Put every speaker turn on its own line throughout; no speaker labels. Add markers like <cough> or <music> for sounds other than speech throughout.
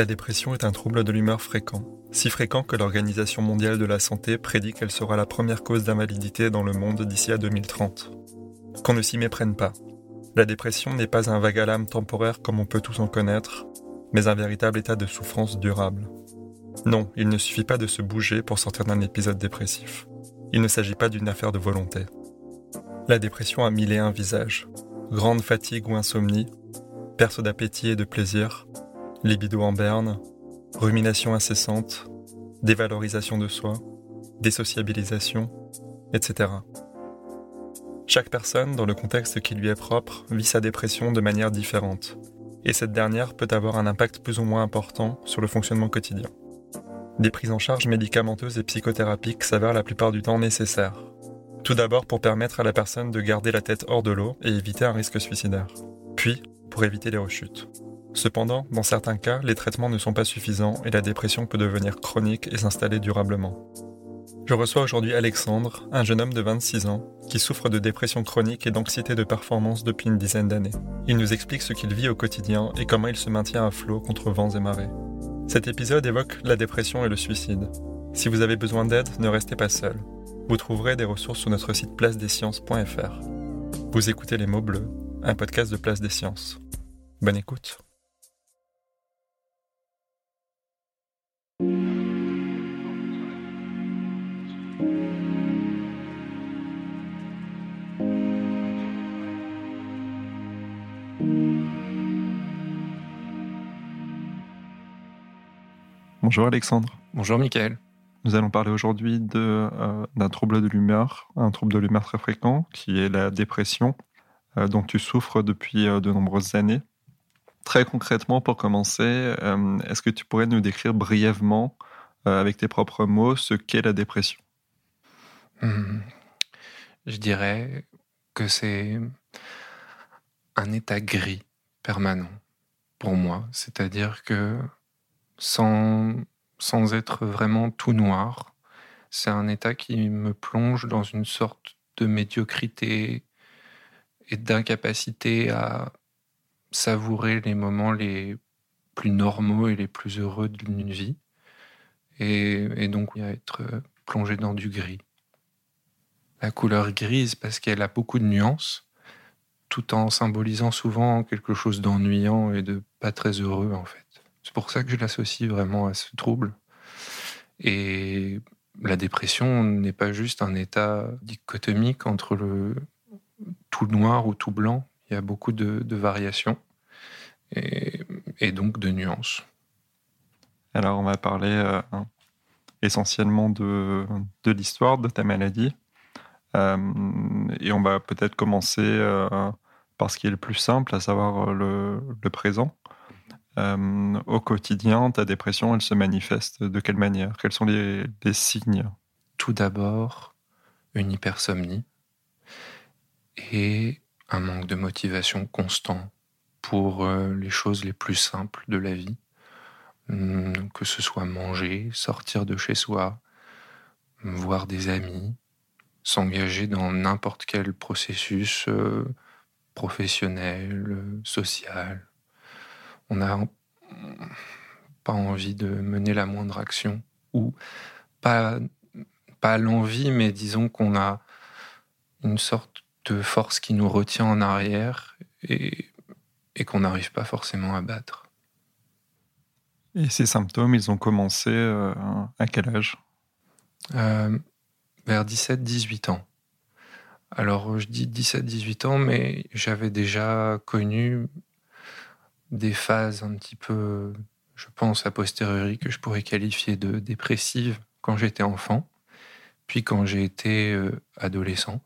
La dépression est un trouble de l'humeur fréquent, si fréquent que l'Organisation mondiale de la santé prédit qu'elle sera la première cause d'invalidité dans le monde d'ici à 2030. Qu'on ne s'y méprenne pas. La dépression n'est pas un vague à l'âme temporaire comme on peut tous en connaître, mais un véritable état de souffrance durable. Non, il ne suffit pas de se bouger pour sortir d'un épisode dépressif. Il ne s'agit pas d'une affaire de volonté. La dépression a mille et un visages. Grande fatigue ou insomnie, perte d'appétit et de plaisir, libido en berne, rumination incessante, dévalorisation de soi, désociabilisation, etc. Chaque personne, dans le contexte qui lui est propre, vit sa dépression de manière différente, et cette dernière peut avoir un impact plus ou moins important sur le fonctionnement quotidien. Des prises en charge médicamenteuses et psychothérapiques s'avèrent la plupart du temps nécessaires. Tout d'abord pour permettre à la personne de garder la tête hors de l'eau et éviter un risque suicidaire. Puis pour éviter les rechutes. Cependant, dans certains cas, les traitements ne sont pas suffisants et la dépression peut devenir chronique et s'installer durablement. Je reçois aujourd'hui Alexandre, un jeune homme de 26 ans, qui souffre de dépression chronique et d'anxiété de performance depuis une dizaine d'années. Il nous explique ce qu'il vit au quotidien et comment il se maintient à flot contre vents et marées. Cet épisode évoque la dépression et le suicide. Si vous avez besoin d'aide, ne restez pas seul. Vous trouverez des ressources sur notre site placedesciences.fr. Vous écoutez Les mots bleus, un podcast de Place des Sciences. Bonne écoute. Bonjour Alexandre.
Bonjour Michael.
Nous allons parler aujourd'hui euh, d'un trouble de l'humeur, un trouble de l'humeur très fréquent qui est la dépression, euh, dont tu souffres depuis euh, de nombreuses années. Très concrètement, pour commencer, est-ce que tu pourrais nous décrire brièvement, avec tes propres mots, ce qu'est la dépression?
Hmm. Je dirais que c'est un état gris permanent pour moi, c'est-à-dire que sans, sans être vraiment tout noir. C'est un état qui me plonge dans une sorte de médiocrité et d'incapacité à savourer les moments les plus normaux et les plus heureux d'une vie. Et, et donc à être plongé dans du gris. La couleur grise parce qu'elle a beaucoup de nuances, tout en symbolisant souvent quelque chose d'ennuyant et de pas très heureux en fait. C'est pour ça que je l'associe vraiment à ce trouble. Et la dépression n'est pas juste un état dichotomique entre le tout noir ou tout blanc. Il y a beaucoup de, variations et, donc de nuances.
Alors, on va parler euh, essentiellement de, de l'histoire de ta maladie. Euh, et on va peut-être commencer euh, par ce qui est le plus simple, à savoir le, le présent. Euh, au quotidien, ta dépression, elle se manifeste de quelle manière? Quels sont les, signes?
Tout d'abord, une hypersomnie et un manque de motivation constant pour euh, les choses les plus simples de la vie, hum, que ce soit manger, sortir de chez soi, voir des amis, s'engager dans n'importe quel processus euh, professionnel, social, on n'a pas envie de mener la moindre action ou pas, pas l'envie, mais disons qu'on a une sorte de force qui nous retient en arrière et, qu'on n'arrive pas forcément à battre.
Et ces symptômes, ils ont commencé euh, à quel âge?
Euh, Vers 17-18 ans. Alors, je dis 17-18 ans, mais j'avais déjà connu des phases un petit peu, je pense, a posteriori, que je pourrais qualifier de dépressives quand j'étais enfant, puis quand j'ai été euh, adolescent.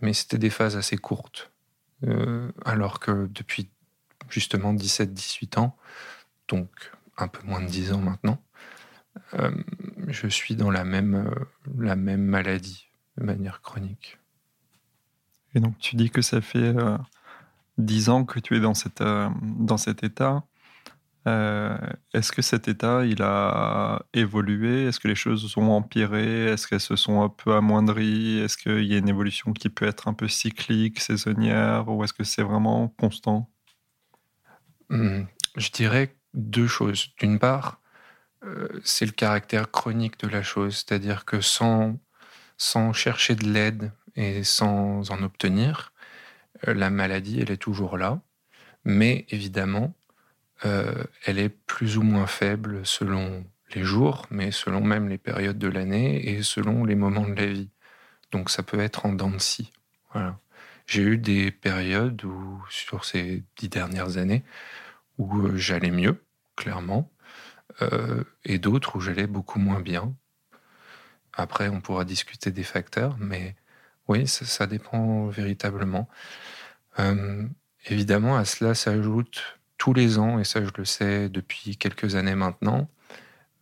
Mais c'était des phases assez courtes. Euh, alors que depuis justement 17-18 ans, donc un peu moins de 10 ans maintenant, euh, je suis dans la même, la même maladie de manière chronique.
Et donc tu dis que ça fait dix ans que tu es dans, euh, dans cet état. Euh, est-ce que cet état, il a évolué? Est-ce que les choses ont empiré Est-ce qu'elles se sont un peu amoindries? Est-ce qu'il y a une évolution qui peut être un peu cyclique, saisonnière Ou est-ce que c'est vraiment constant?
Hmm, Je dirais deux choses. D'une part, euh, c'est le caractère chronique de la chose, c'est-à-dire que sans, sans chercher de l'aide et sans en obtenir, la maladie, elle est toujours là, mais évidemment, euh, elle est plus ou moins faible selon les jours, mais selon même les périodes de l'année et selon les moments de la vie. Donc ça peut être en dents de scie. Voilà. J'ai eu des périodes où, sur ces dix dernières années, où euh, j'allais mieux, clairement, et d'autres où j'allais beaucoup moins bien. Après, on pourra discuter des facteurs, mais oui, ça, dépend véritablement. Euh, évidemment, à cela s'ajoute tous les ans, et ça je le sais depuis quelques années maintenant,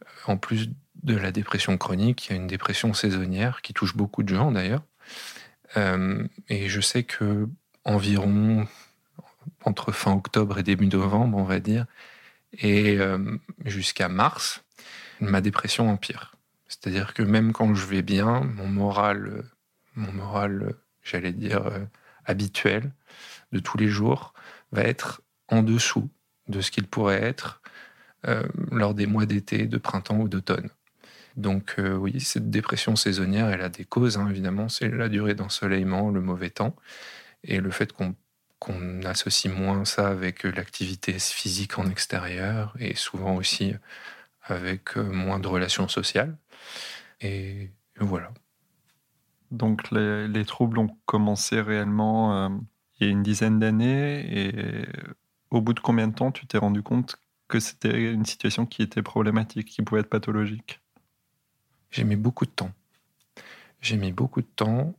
euh, en plus de la dépression chronique, il y a une dépression saisonnière qui touche beaucoup de gens d'ailleurs. Euh, et je sais que environ entre fin octobre et début novembre, on va dire, et jusqu'à mars, ma dépression empire. C'est-à-dire que même quand je vais bien, mon moral mon moral, j'allais dire, euh, habituel de tous les jours, va être en dessous de ce qu'il pourrait être euh, lors des mois d'été, de printemps ou d'automne. Donc euh, oui, cette dépression saisonnière, elle a des causes, hein, évidemment, c'est la durée d'ensoleillement, le mauvais temps, et le fait qu'on associe moins ça avec l'activité physique en extérieur, et souvent aussi avec moins de relations sociales. Et voilà.
Donc les, troubles ont commencé réellement euh, il y a une dizaine d'années et au bout de combien de temps tu t'es rendu compte que c'était une situation qui était problématique, qui pouvait être pathologique?
J'ai mis beaucoup de temps. J'ai mis beaucoup de temps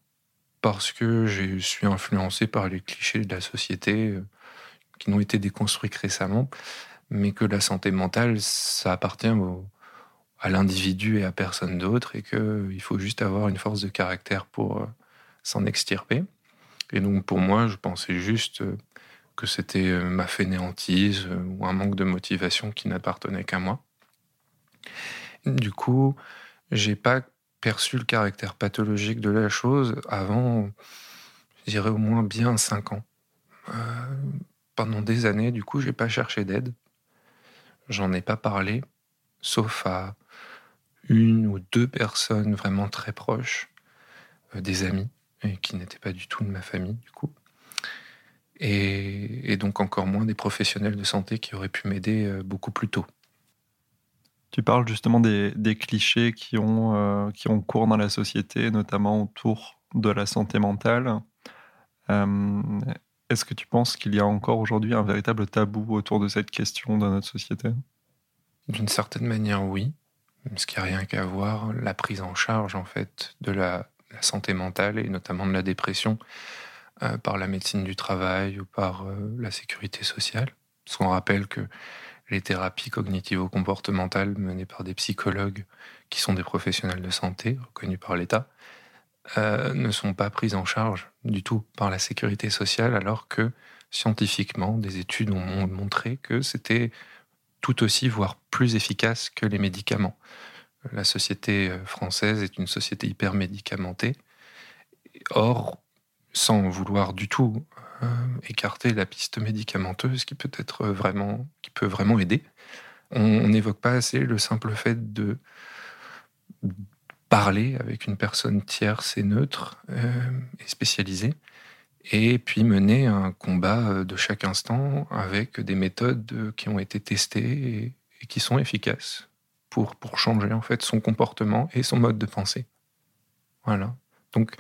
parce que je suis influencé par les clichés de la société euh, qui n'ont été déconstruits récemment, mais que la santé mentale, ça appartient au, à l'individu et à personne d'autre, et qu'il faut juste avoir une force de caractère pour euh, s'en extirper. Et donc pour moi, je pensais juste euh, que c'était euh, ma fainéantise ou un manque de motivation qui n'appartenait qu'à moi. Du coup, j'ai pas perçu le caractère pathologique de la chose avant, je dirais au moins bien cinq ans. pendant des années, du coup, j'ai pas cherché d'aide. J'en ai pas parlé, sauf à une ou deux personnes vraiment très proches, euh, des amis, et qui n'étaient pas du tout de ma famille, du coup. Et, donc encore moins des professionnels de santé qui auraient pu m'aider euh, beaucoup plus tôt.
Tu parles justement des, clichés qui ont, euh, qui ont cours dans la société, notamment autour de la santé mentale. Est-ce que tu penses qu'il y a encore aujourd'hui un véritable tabou autour de cette question dans notre société?
D'une certaine manière, oui ce qui n'a rien qu'à voir la prise en charge en fait de la, santé mentale et notamment de la dépression euh, par la médecine du travail ou par euh, la sécurité sociale. Parce qu'on rappelle que les thérapies cognitivo-comportementales menées par des psychologues qui sont des professionnels de santé reconnus par l'État euh, ne sont pas prises en charge du tout par la sécurité sociale alors que scientifiquement des études ont montré que c'était tout aussi, voire plus efficace que les médicaments. La société euh, française est une société hyper médicamentée. Or, sans vouloir du tout euh, écarter la piste médicamenteuse qui peut vraiment aider, on n'évoque pas assez le simple fait de parler avec une personne tierce et neutre euh, et spécialisée et puis mener un combat euh, de chaque instant avec des méthodes euh, qui ont été testées et, qui sont efficaces pour, pour changer en fait son comportement et son mode de pensée. Voilà. Donc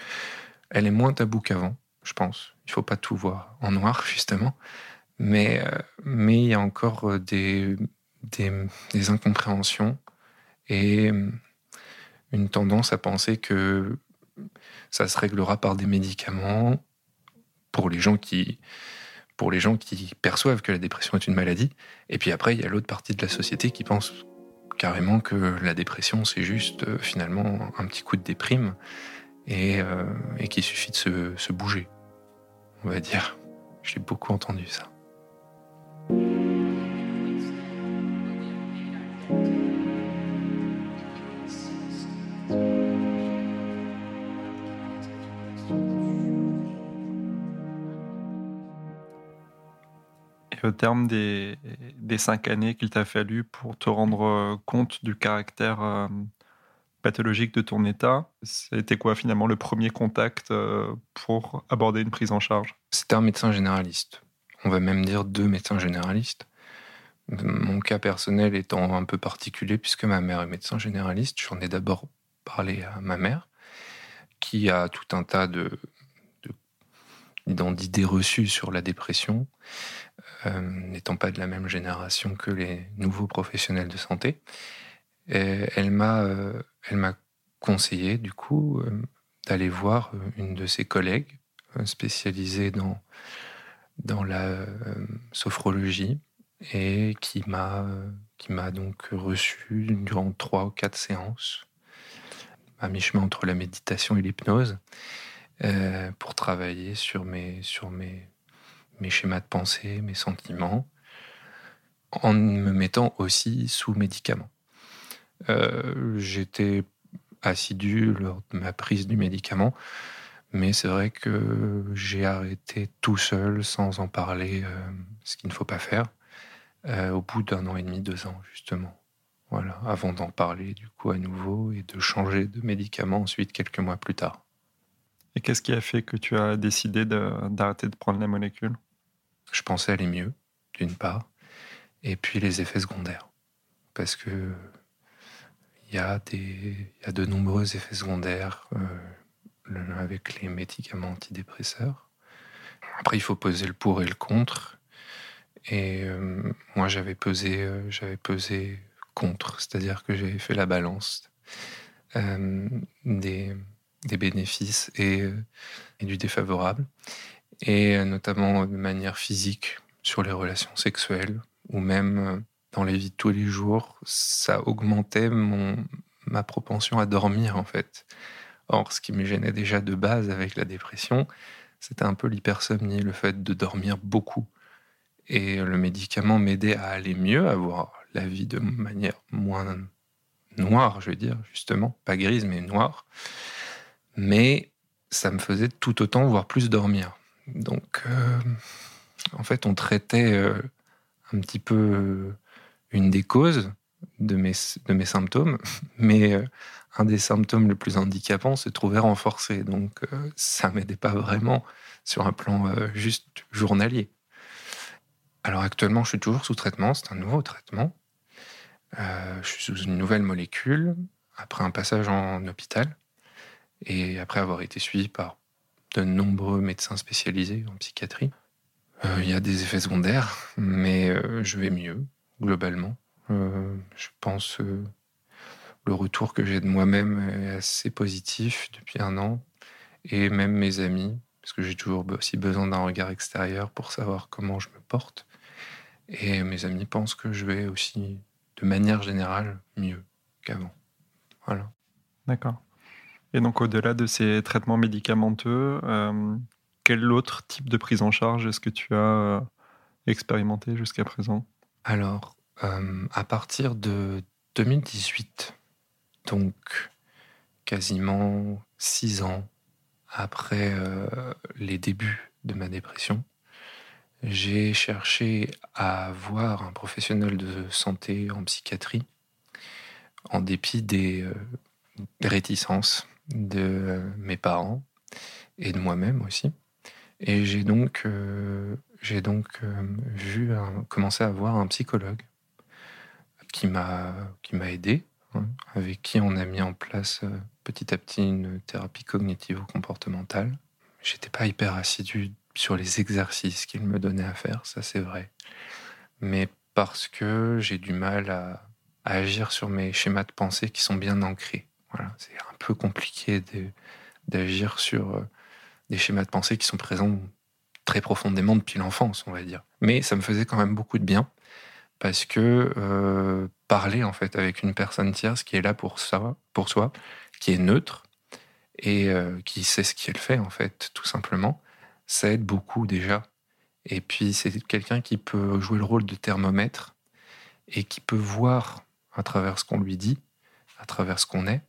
elle est moins taboue qu'avant, je pense. Il faut pas tout voir en noir, <laughs> justement. Mais euh, mais il y a encore des, des, des incompréhensions et une tendance à penser que ça se réglera par des médicaments pour les gens qui pour les gens qui perçoivent que la dépression est une maladie. Et puis après, il y a l'autre partie de la société qui pense carrément que la dépression, c'est juste euh, finalement un petit coup de déprime et, euh, et qu'il suffit de se, se bouger, on va dire. J'ai beaucoup entendu ça.
Au terme des, cinq années qu'il t'a fallu pour te rendre euh, compte du caractère euh, pathologique de ton état, c'était quoi finalement le premier contact euh, pour aborder une prise en charge?
C'était un médecin généraliste. On va même dire deux médecins généralistes. Mon cas personnel étant un peu particulier puisque ma mère est médecin généraliste, j'en ai d'abord parlé à ma mère qui a tout un tas d'idées reçues sur la dépression, euh, n'étant pas de la même génération que les nouveaux professionnels de santé. elle m'a, euh, elle m'a conseillé du coup euh, d'aller voir une de ses collègues spécialisée dans dans la sophrologie et qui m'a qui m'a donc reçu durant trois ou quatre séances à mi-chemin entre la méditation et l'hypnose pour travailler sur mes sur mes mes schémas de pensée, mes sentiments, en me mettant aussi sous médicaments. Euh, j'étais assidu lors de ma prise du médicament, mais c'est vrai que j'ai arrêté tout seul, sans en parler, euh, ce qu'il ne faut pas faire, euh, au bout d'un an et demi, deux ans, justement. Voilà, avant d'en parler du coup à nouveau et de changer de médicament ensuite quelques mois plus tard.
Et qu'est-ce qui a fait que tu as décidé d'arrêter de prendre la molécule?
Je pensais aller mieux, d'une part, et puis les effets secondaires. Parce que il y, a de nombreux effets secondaires euh, avec les médicaments antidépresseurs. Après, il faut peser le pour et le contre. Et euh, moi, j'avais pesé, euh, j'avais pesé contre, c'est-à-dire que j'avais fait la balance des, bénéfices et du défavorable et euh, notamment de manière physique sur les relations sexuelles ou même euh, dans les vies de tous les jours, ça augmentait mon, ma propension à dormir en fait. Or, ce qui me gênait déjà de base avec la dépression, c'était un peu l'hypersomnie, le fait de dormir beaucoup. Et le médicament m'aidait à aller mieux, à voir la vie de manière moins noire, je veux dire, justement, pas grise, mais noire. Mais ça me faisait tout autant, voire plus dormir. Donc, euh, en fait, on traitait euh, un petit peu euh, une des causes de mes, de mes symptômes, <laughs> mais un des symptômes les plus handicapants se trouvait renforcé. Donc, ça m'aidait pas vraiment sur un plan juste journalier. Alors actuellement, je suis toujours sous traitement, c'est un nouveau traitement. je suis sous une nouvelle molécule, après un passage en hôpital, et après avoir été suivi par de nombreux médecins spécialisés en psychiatrie. Euh, il y a des effets secondaires, mais euh, je vais mieux, globalement. Euh, je pense le retour que j'ai de moi-même est assez positif depuis un an, et même mes amis, parce que j'ai toujours aussi besoin d'un regard extérieur pour savoir comment je me porte. Et mes amis pensent que je vais aussi, de manière générale, mieux qu'avant. Voilà.
D'accord. Et donc, au-delà de ces traitements médicamenteux, euh, quel autre type de prise en charge est-ce que tu as euh, expérimenté jusqu'à présent?
Alors, euh, à partir de 2018, donc quasiment six ans après les débuts de ma dépression, j'ai cherché à voir un professionnel de santé en psychiatrie en dépit des réticences de mes parents et de moi-même aussi. Et j'ai donc, euh, donc euh, vu commencer à voir un psychologue qui m'a aidé, hein, avec qui on a mis en place euh, petit à petit une thérapie cognitivo-comportementale. J'étais pas hyper assidu sur les exercices qu'il me donnait à faire, ça c'est vrai. Mais parce que j'ai du mal à, agir sur mes schémas de pensée qui sont bien ancrés. C'est un peu compliqué d'agir sur euh, des schémas de pensée qui sont présents très profondément depuis l'enfance, on va dire. Mais ça me faisait quand même beaucoup de bien parce que euh, parler en fait avec une personne tierce qui est là pour ça, pour soi, qui est neutre et euh, qui sait ce qu'elle fait en fait, tout simplement, ça aide beaucoup déjà. Et puis c'est quelqu'un qui peut jouer le rôle de thermomètre et qui peut voir à travers ce qu'on lui dit, à travers ce qu'on est,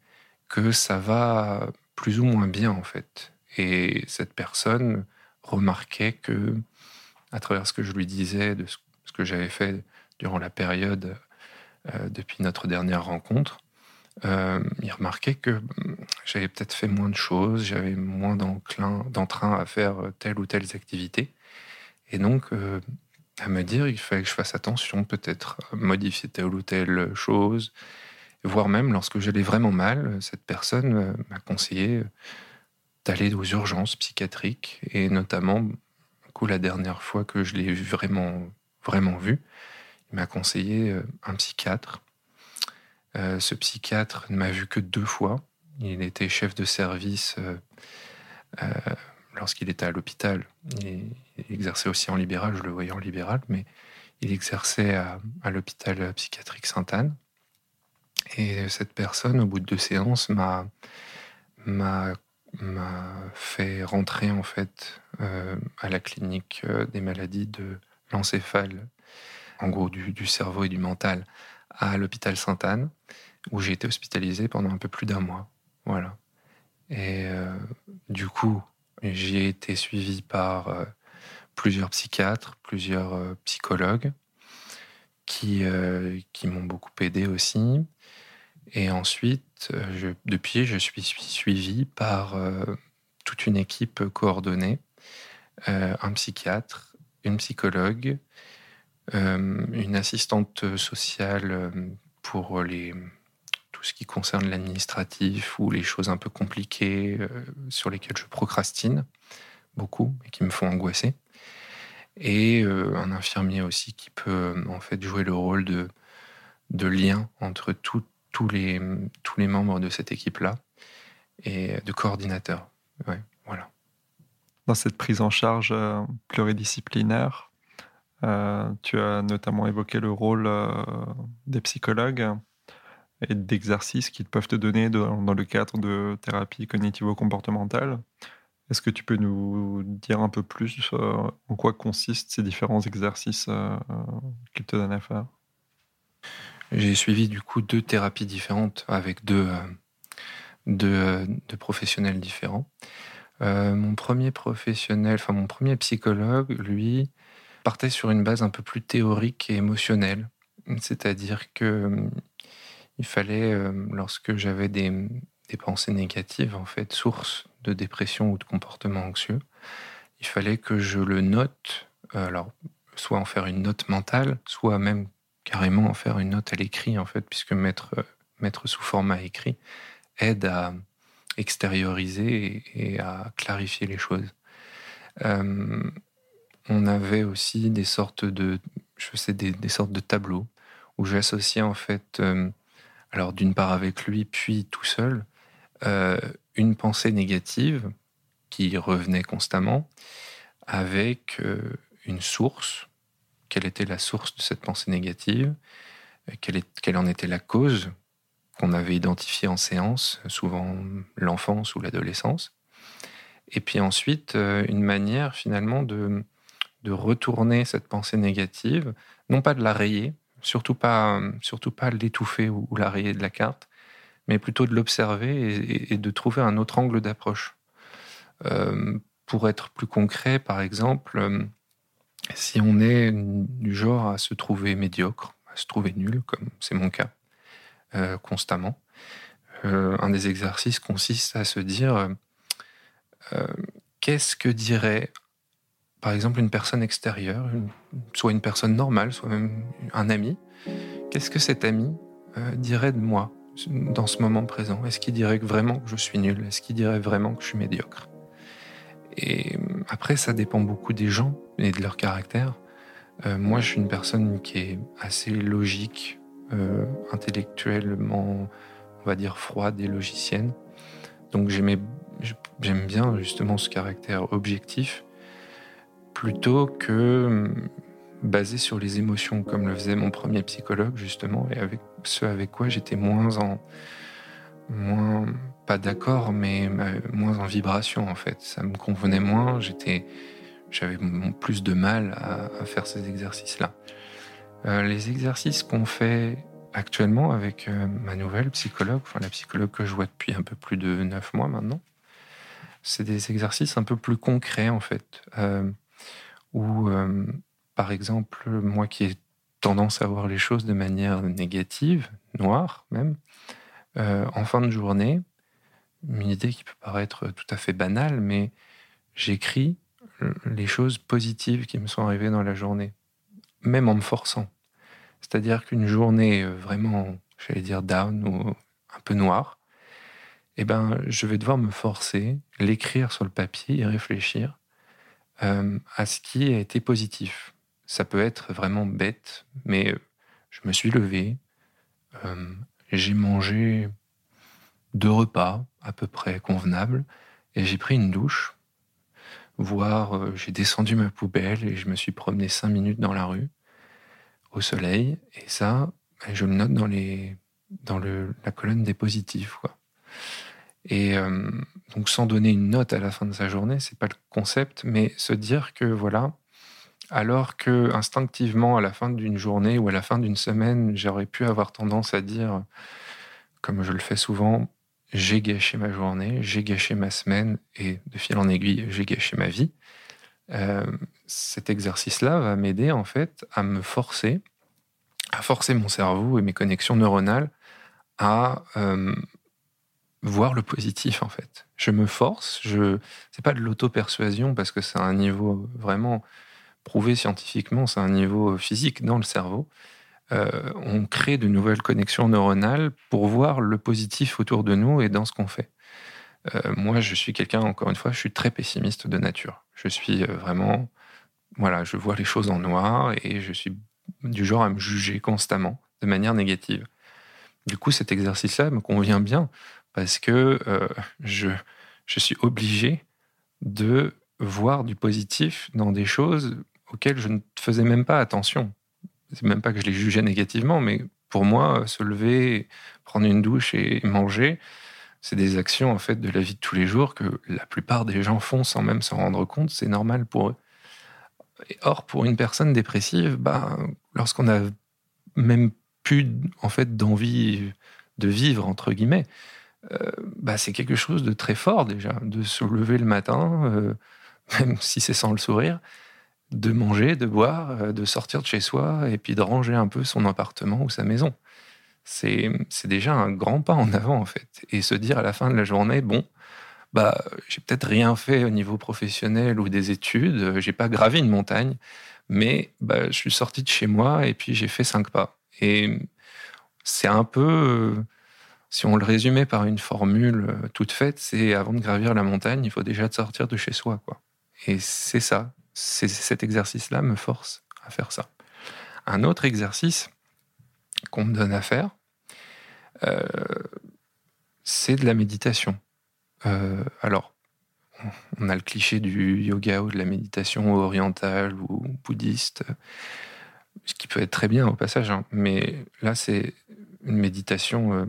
que ça va plus ou moins bien en fait. Et cette personne remarquait que, à travers ce que je lui disais, de ce que j'avais fait durant la période euh, depuis notre dernière rencontre, euh, il remarquait que hum, j'avais peut-être fait moins de choses, j'avais moins d'entrain à faire telle ou telle activité. Et donc, euh, à me dire, il fallait que je fasse attention, peut-être modifier telle ou telle chose, voire même lorsque j'allais vraiment mal, cette personne m'a conseillé d'aller aux urgences psychiatriques, et notamment, la dernière fois que je l'ai vraiment, vraiment vu, il m'a conseillé un psychiatre euh, ce psychiatre ne m'a vu que deux fois. Il était chef de service euh, euh, lorsqu'il était à l'hôpital. Il, exerçait aussi en libéral, je le voyais en libéral, mais il exerçait à, l'hôpital psychiatrique Sainte-Anne. Et cette personne, au bout de deux séances, m'a m'a fait rentrer en fait à la clinique des maladies de l'encéphale, en gros du, cerveau et du mental, à l'hôpital Sainte-Anne, où j'ai été hospitalisé pendant un peu plus d'un mois. Voilà. Et euh, du coup, j'ai été suivi par euh, plusieurs psychiatres, plusieurs euh, psychologues qui, qui m'ont beaucoup aidé aussi. Et ensuite, je, depuis, je suis suivi par toute une équipe coordonnée, un psychiatre, une psychologue, euh, une assistante sociale euh, pour les, tout ce qui concerne l'administratif ou les choses un peu compliquées euh, sur lesquelles je procrastine beaucoup et qui me font angoisser. Et un infirmier aussi qui peut en fait jouer le rôle de, de lien entre tous les, membres de cette équipe-là et de coordinateur. Voilà.
Dans cette prise en charge pluridisciplinaire, euh, tu as notamment évoqué le rôle euh, des psychologues et d'exercices qu'ils peuvent te donner dans le cadre de thérapie cognitivo-comportementale. Est-ce que tu peux nous dire un peu plus euh, en quoi consistent ces différents exercices qu'ils te donnent à faire?
J'ai suivi du coup deux thérapies différentes avec deux, deux, deux professionnels différents. mon premier professionnel, enfin mon premier psychologue, lui, partait sur une base un peu plus théorique et émotionnelle. C'est-à-dire que euh, il fallait, euh, lorsque j'avais des, pensées négatives, en fait, source de dépression ou de comportement anxieux, il fallait que je le note, euh, alors, soit en faire une note mentale, soit même carrément en faire une note à l'écrit, en fait, puisque mettre, mettre sous format écrit aide à extérioriser et, à clarifier les choses on avait aussi des sortes de, je sais, des, de tableaux où j'associais en fait, euh, alors d'une part avec lui, puis tout seul, euh, une pensée négative qui revenait constamment avec euh, une source. Quelle était la source de cette pensée négative quelle, quelle en était la cause qu'on avait identifiée en séance, souvent l'enfance ou l'adolescence. Et puis ensuite, une manière finalement de, retourner cette pensée négative, non pas de la rayer, surtout pas, surtout pas l'étouffer ou, la rayer de la carte, mais plutôt de l'observer et, de trouver un autre angle d'approche. Euh, pour être plus concret, par exemple, euh, si on est du genre à se trouver médiocre, à se trouver nul, comme c'est mon cas, euh, constamment, un des exercices consiste à se dire qu'est-ce que dirait par exemple une personne extérieure, soit une personne normale, soit même un ami, qu'est-ce que cet ami euh, dirait de moi dans ce moment présent? Est-ce qu'il dirait vraiment que je suis nul? Est-ce qu'il dirait vraiment que je suis médiocre? Et après, ça dépend beaucoup des gens et de leur caractère. Euh, moi, je suis une personne qui est assez logique, euh, intellectuellement, on va dire froide et logicienne. Donc j'aime bien justement ce caractère objectif plutôt que basé sur les émotions, comme le faisait mon premier psychologue, justement, et avec ce avec quoi j'étais moins en. moins. pas d'accord, mais moins en vibration, en fait. Ça me convenait moins, j'étais. J'avais plus de mal à, faire ces exercices-là. Euh, les exercices qu'on fait actuellement avec euh, ma nouvelle psychologue, enfin la psychologue que je vois depuis un peu plus de neuf mois maintenant, c'est des exercices un peu plus concrets, en fait. Euh, où par exemple, moi qui ai tendance à voir les choses de manière négative, noire même, en fin de journée, une idée qui peut paraître tout à fait banale, mais j'écris les choses positives qui me sont arrivées dans la journée, même en me forçant. C'est-à-dire qu'une journée euh, vraiment, j'allais dire down ou un peu noire, eh ben, je vais devoir me forcer, l'écrire sur le papier et réfléchir euh, à ce qui a été positif ça peut être vraiment bête, mais je me suis levé, euh, j'ai mangé deux repas à peu près convenables, et j'ai pris une douche, voire euh, j'ai descendu ma poubelle et je me suis promené cinq minutes dans la rue, au soleil, et ça, ben, je le note dans, les, dans le, la colonne des positifs. Quoi. Et euh, donc sans donner une note à la fin de sa journée, c'est pas le concept, mais se dire que voilà, alors que instinctivement, à la fin d'une journée ou à la fin d'une semaine, j'aurais pu avoir tendance à dire, comme je le fais souvent, j'ai gâché ma journée, j'ai gâché ma semaine et de fil en aiguille, j'ai gâché ma vie. Euh, cet exercice-là va m'aider en fait à me forcer, à forcer mon cerveau et mes connexions neuronales à euh, voir le positif en fait. Je me force, je c'est pas de l'auto-persuasion parce que c'est un niveau vraiment prouvé scientifiquement, c'est un niveau physique dans le cerveau. Euh, on crée de nouvelles connexions neuronales pour voir le positif autour de nous et dans ce qu'on fait. Euh, moi, je suis quelqu'un, encore une fois, je suis très pessimiste de nature. Je suis euh, vraiment, voilà, je vois les choses en noir et je suis du genre à me juger constamment de manière négative. Du coup, cet exercice-là me convient bien parce que je, je suis obligé de voir du positif dans des choses auxquelles je ne faisais même pas attention. C'est même pas que je les jugeais négativement, mais pour moi, se lever, prendre une douche et manger, c'est des actions en fait de la vie de tous les jours que la plupart des gens font sans même s'en rendre compte. C'est normal pour eux. or, pour une personne dépressive, bah, lorsqu'on a même plus en fait d'envie de vivre entre guillemets, euh, bah, c'est quelque chose de très fort déjà, de se lever le matin, euh, <laughs> même si c'est sans le sourire, de manger, de boire, euh, de sortir de chez soi et puis de ranger un peu son appartement ou sa maison. C'est déjà un grand pas en avant, en fait. Et se dire à la fin de la journée, bon, bah, j'ai peut-être rien fait au niveau professionnel ou des études, j'ai pas gravé une montagne, mais bah, je suis sorti de chez moi et puis j'ai fait cinq pas. Et c'est un peu, si on le résumait par une formule euh, toute faite, c'est avant de gravir la montagne, il faut déjà sortir de chez soi, quoi. Et c'est ça, cet exercice-là me force à faire ça. Un autre exercice qu'on me donne à faire, euh, c'est de la méditation. Euh, alors, on a le cliché du yoga ou de la méditation orientale ou bouddhiste, ce qui peut être très bien au passage, hein. mais là, c'est une méditation euh,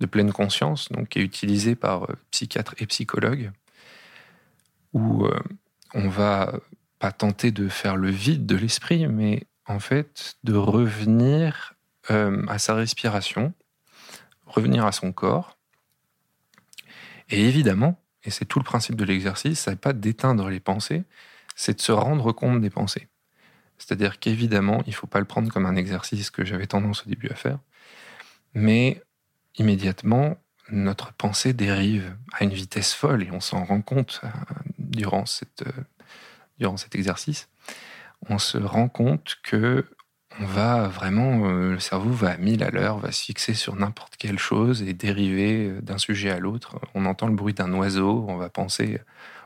de pleine conscience, donc qui est utilisée par psychiatres et psychologues, où on va pas tenter de faire le vide de l'esprit, mais en fait de revenir euh, à sa respiration, revenir à son corps. Et évidemment, et c'est tout le principe de l'exercice, ça n'est pas d'éteindre les pensées, c'est de se rendre compte des pensées. C'est-à-dire qu'évidemment, il ne faut pas le prendre comme un exercice que j'avais tendance au début à faire, mais immédiatement, notre pensée dérive à une vitesse folle et on s'en rend compte euh, durant cette, euh, durant cet exercice, on se rend compte que on va vraiment, euh, le cerveau va à 1000 à l'heure, va se fixer sur n'importe quelle chose et dériver euh, d'un sujet à l'autre. On entend le bruit d'un oiseau, on va penser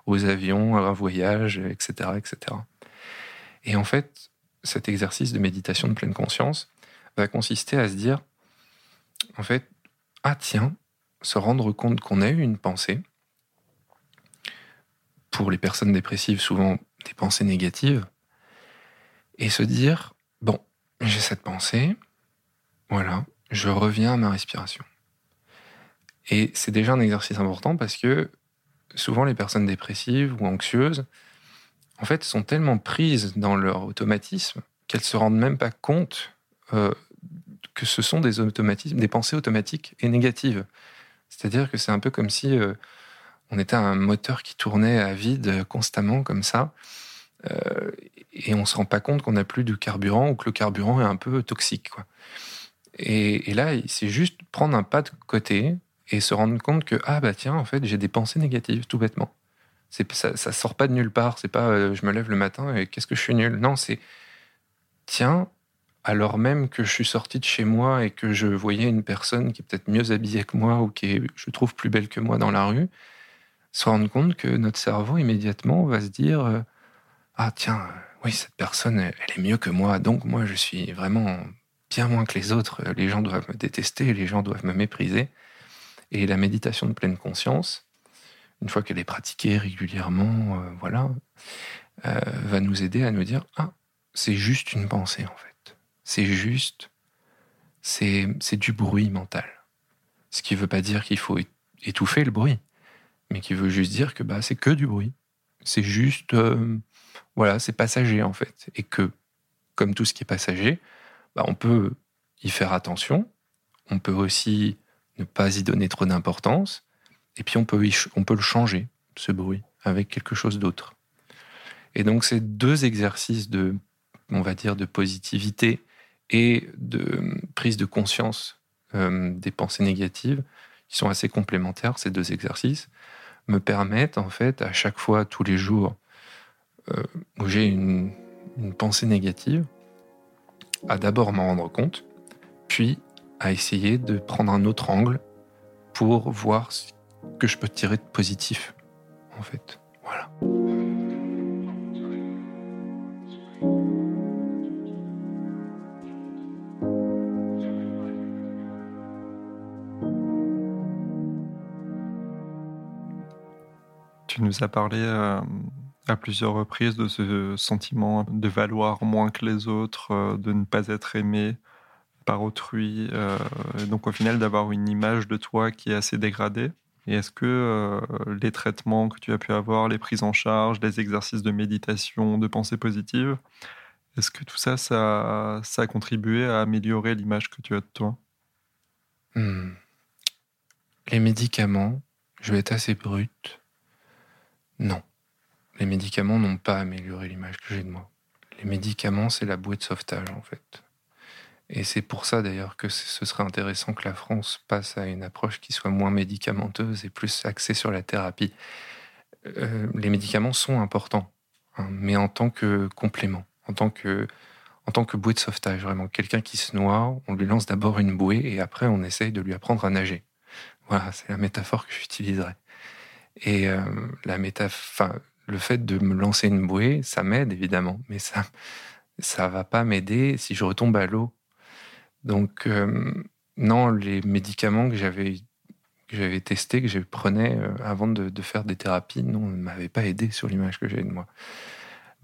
aux avions, à un voyage, etc., etc. Et en fait, cet exercice de méditation de pleine conscience va consister à se dire, en fait, ah tiens, se rendre compte qu'on a eu une pensée. Pour les personnes dépressives, souvent des pensées négatives, et se dire, bon, j'ai cette pensée, voilà, je reviens à ma respiration. Et c'est déjà un exercice important parce que souvent les personnes dépressives ou anxieuses, en fait, sont tellement prises dans leur automatisme qu'elles se rendent même pas compte euh, que ce sont des automatismes, des pensées automatiques et négatives. C'est-à-dire que c'est un peu comme si euh, on était un moteur qui tournait à vide constamment comme ça. Euh, et on se rend pas compte qu'on n'a plus de carburant ou que le carburant est un peu toxique. Quoi. Et, là, c'est juste prendre un pas de côté et se rendre compte que ah bah tiens en fait j'ai des pensées négatives tout bêtement. Ça, ça sort pas de nulle part. C'est pas euh, je me lève le matin et qu'est-ce que je suis nul? Non, c'est tiens alors même que je suis sorti de chez moi et que je voyais une personne qui est peut-être mieux habillée que moi ou qui je trouve, plus belle que moi dans la rue, se rendre compte que notre cerveau immédiatement va se dire euh, ah tiens oui, cette personne, elle est mieux que moi, donc moi, je suis vraiment bien moins que les autres. Les gens doivent me détester, les gens doivent me mépriser. Et la méditation de pleine conscience, une fois qu'elle est pratiquée régulièrement, euh, voilà, euh, va nous aider à nous dire ah, c'est juste une pensée en fait. C'est juste, c'est du bruit mental. Ce qui ne veut pas dire qu'il faut étouffer le bruit, mais qui veut juste dire que bah c'est que du bruit. C'est juste euh, voilà, c'est passager en fait. Et que, comme tout ce qui est passager, bah, on peut y faire attention, on peut aussi ne pas y donner trop d'importance, et puis on peut, on peut le changer, ce bruit, avec quelque chose d'autre. Et donc ces deux exercices de, on va dire, de positivité et de prise de conscience euh, des pensées négatives, qui sont assez complémentaires, ces deux exercices, me permettent en fait à chaque fois, tous les jours, euh, où j'ai une, pensée négative, à d'abord m'en rendre compte, puis à essayer de prendre un autre angle pour voir ce que je peux tirer de positif, en fait. Voilà.
Tu nous as parlé euh, à plusieurs reprises de ce sentiment de valoir moins que les autres, euh, de ne pas être aimé par autrui, euh, donc au final d'avoir une image de toi qui est assez dégradée. Et est-ce que les traitements que tu as pu avoir, les prises en charge, les exercices de méditation, de pensée positive, est-ce que tout ça, ça, a contribué à améliorer l'image que tu as de toi? Hmm.
Les médicaments, je vais être assez brut, non les médicaments n'ont pas amélioré l'image que j'ai de moi. Les médicaments, c'est la bouée de sauvetage, en fait. Et c'est pour ça, d'ailleurs, que ce serait intéressant que la France passe à une approche qui soit moins médicamenteuse et plus axée sur la thérapie. Euh, les médicaments sont importants, hein, mais en tant que complément, en tant que, en tant que bouée de sauvetage, vraiment. Quelqu'un qui se noie, on lui lance d'abord une bouée et après on essaye de lui apprendre à nager. Voilà, c'est la métaphore que j'utiliserai. Et euh, la métaphore, le fait de me lancer une bouée, ça m'aide évidemment, mais ça ça va pas m'aider si je retombe à l'eau. Donc euh, non, les médicaments que j'avais que j'avais testés, que je prenais euh, avant de, faire des thérapies, non, ne m'avaient pas aidé sur l'image que j'ai de moi.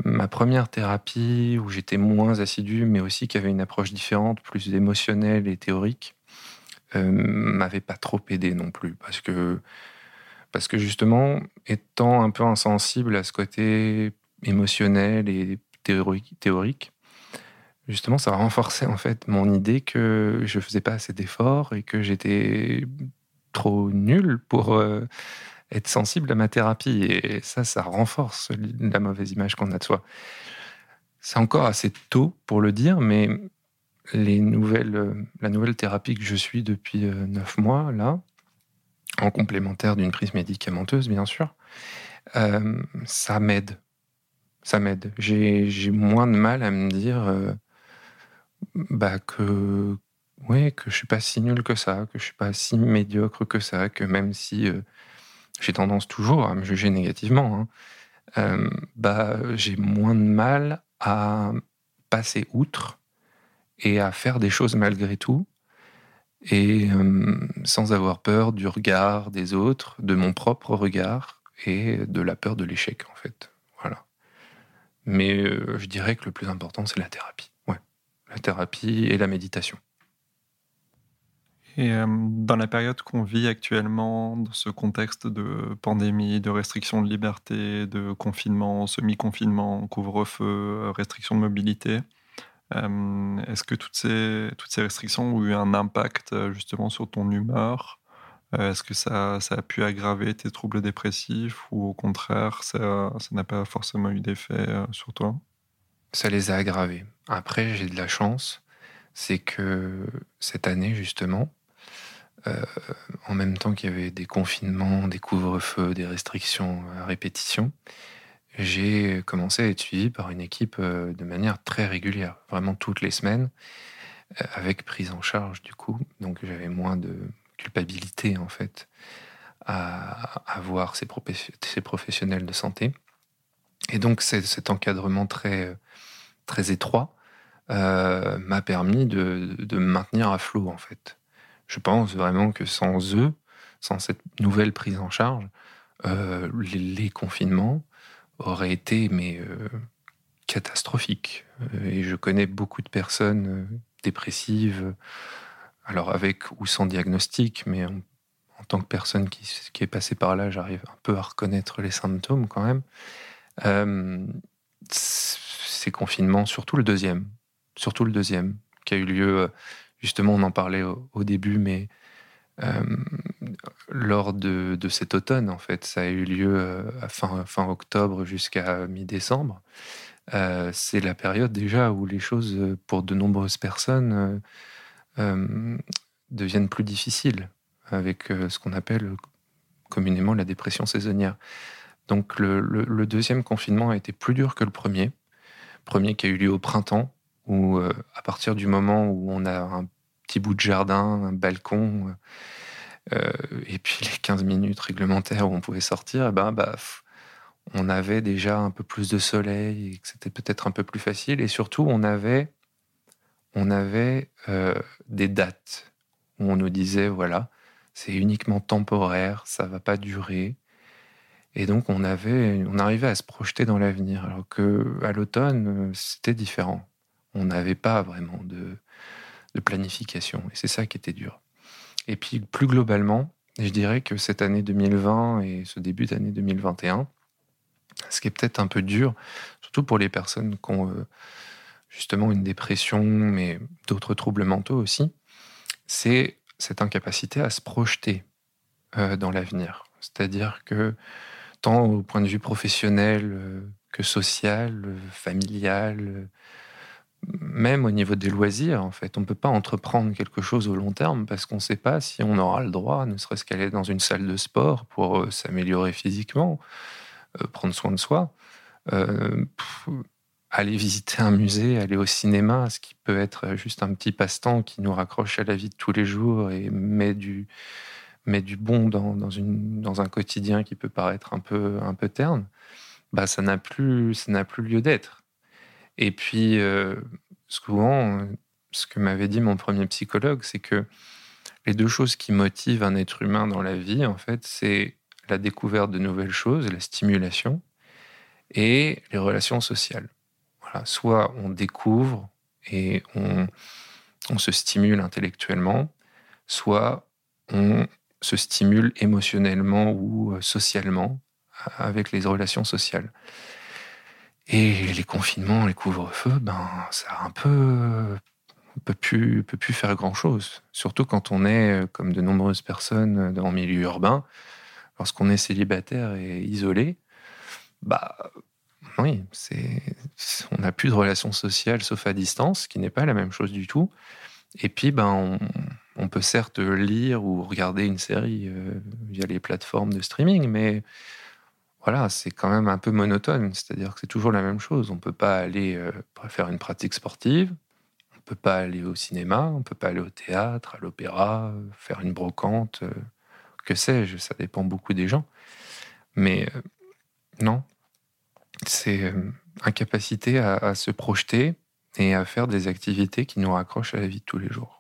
Ma première thérapie, où j'étais moins assidu, mais aussi qui avait une approche différente, plus émotionnelle et théorique, euh, m'avait pas trop aidé non plus, parce que parce que justement, étant un peu insensible à ce côté émotionnel et théorique, justement, ça a renforcé en fait mon idée que je faisais pas assez d'efforts et que j'étais trop nul pour euh, être sensible à ma thérapie. Et ça, ça renforce la mauvaise image qu'on a de soi. C'est encore assez tôt pour le dire, mais les nouvelles, la nouvelle thérapie que je suis depuis euh, neuf mois, là, en complémentaire d'une prise médicamenteuse, bien sûr, euh, ça m'aide. Ça m'aide. J'ai moins de mal à me dire, euh, bah que oui, que je suis pas si nul que ça, que je suis pas si médiocre que ça, que même si euh, j'ai tendance toujours à me juger négativement, hein, bah j'ai moins de mal à passer outre et à faire des choses malgré tout et euh, sans avoir peur du regard des autres, de mon propre regard et de la peur de l'échec en fait. Voilà. Mais je dirais que le plus important c'est la thérapie. Ouais, la thérapie et la méditation.
Et euh, dans la période qu'on vit actuellement, dans ce contexte de pandémie, de restrictions de liberté, de confinement, semi-confinement, couvre-feu, restrictions de mobilité, euh, est-ce que toutes ces, toutes ces restrictions ont eu un impact euh, justement sur ton humeur? Est-ce que ça, ça, a pu aggraver tes troubles dépressifs ou au contraire, ça n'a pas forcément eu d'effet sur toi?
Ça les a aggravés. Après, j'ai de la chance, c'est que cette année justement, euh, en même temps qu'il y avait des confinements, des couvre-feux, des restrictions à répétition, j'ai commencé à être suivi par une équipe euh, de manière très régulière, vraiment toutes les semaines, euh, avec prise en charge du coup. Donc j'avais moins de culpabilité en fait à, voir ces, professionnels de santé. Et donc cet encadrement très, étroit m'a permis de, de, me maintenir à flot en fait je pense vraiment que sans eux, sans cette nouvelle prise en charge, euh, les, confinements auraient été mais euh, catastrophiques. Euh, et je connais beaucoup de personnes dépressives, alors avec ou sans diagnostic, mais en, tant que personne qui, est passée par là, j'arrive un peu à reconnaître les symptômes quand même. ces confinements, surtout le deuxième, surtout le deuxième, qui a eu lieu Justement, on en parlait au, début, mais euh, lors de, cet automne, en fait, ça a eu lieu euh, à fin, octobre jusqu'à mi-décembre. Euh, c'est la période déjà où les choses, pour de nombreuses personnes, deviennent plus difficiles, avec ce qu'on appelle communément la dépression saisonnière. Donc le, deuxième confinement a été plus dur que le premier. Premier qui a eu lieu au printemps, où euh, à partir du moment où on a un petit bout de jardin, un balcon, euh, et puis les 15 minutes réglementaires où on pouvait sortir, eh ben, bah, on avait déjà un peu plus de soleil, que c'était peut-être un peu plus facile, et surtout on avait, on avait euh, des dates où on nous disait, voilà, c'est uniquement temporaire, ça va pas durer. Et donc on avait, on arrivait à se projeter dans l'avenir, alors que à l'automne c'était différent on n'avait pas vraiment de, planification. Et c'est ça qui était dur. Et puis plus globalement, je dirais que cette année 2020 et ce début d'année 2021, ce qui est peut-être un peu dur, surtout pour les personnes qui ont euh, justement une dépression, mais d'autres troubles mentaux aussi, c'est cette incapacité à se projeter euh, dans l'avenir. C'est-à-dire que tant au point de vue professionnel euh, que social, familial, même au niveau des loisirs, en fait, on ne peut pas entreprendre quelque chose au long terme parce qu'on ne sait pas si on aura le droit, ne serait-ce qu'aller dans une salle de sport pour euh, s'améliorer physiquement, euh, prendre soin de soi, euh, aller visiter un musée, aller au cinéma, ce qui peut être juste un petit passe-temps qui nous raccroche à la vie de tous les jours et met du, met du bon dans, une, dans un quotidien qui peut paraître un peu, un peu terne, bah, ça n'a plus, ça n'a plus lieu d'être. Et puis, euh, souvent, ce que m'avait dit mon premier psychologue, c'est que les deux choses qui motivent un être humain dans la vie, en fait, c'est la découverte de nouvelles choses, la stimulation, et les relations sociales. Voilà, soit on découvre et on, se stimule intellectuellement, soit on se stimule émotionnellement ou euh, socialement avec les relations sociales. Et les confinements, les couvre-feux, ben, ça a un peu. Peut plus, peut plus faire grand-chose. Surtout quand on est, comme de nombreuses personnes dans le milieu urbain, lorsqu'on est célibataire et isolé, bah oui, c'est, on n'a plus de relations sociales sauf à distance, ce qui n'est pas la même chose du tout. Et puis, ben, on, on peut certes lire ou regarder une série euh, via les plateformes de streaming, mais voilà, c'est quand même un peu monotone. C'est-à-dire que c'est toujours la même chose. On ne peut pas aller euh, faire une pratique sportive. On ne peut pas aller au cinéma, on peut pas aller au théâtre, à l'opéra, faire une brocante, que sais-je, ça dépend beaucoup des gens. Mais non, c'est incapacité à, se projeter et à faire des activités qui nous raccrochent à la vie de tous les jours.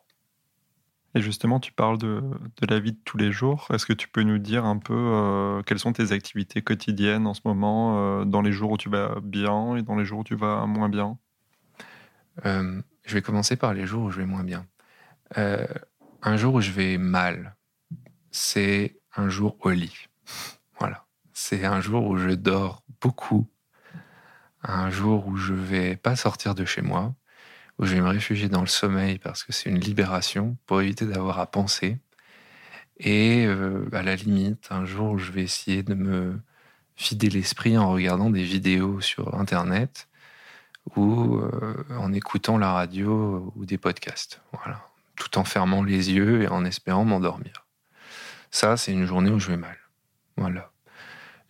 Et justement, tu parles de, la vie de tous les jours. Est-ce que tu peux nous dire un peu euh, quelles sont tes activités quotidiennes en ce moment, euh, dans les jours où tu vas bien et dans les jours où tu vas moins bien?
Euh, Je vais commencer par les jours où je vais moins bien. un jour où je vais mal, c'est un jour au lit. <laughs> Voilà. C'est un jour où je dors beaucoup, un jour où je vais pas sortir de chez moi, où je vais me réfugier dans le sommeil parce que c'est une libération pour éviter d'avoir à penser. Et euh, à la limite, un jour je vais essayer de me vider l'esprit en regardant des vidéos sur Internet ou euh, en écoutant la radio ou des podcasts. Voilà. Tout en fermant les yeux et en espérant m'endormir. Ça, c'est une journée où je vais mal. Voilà.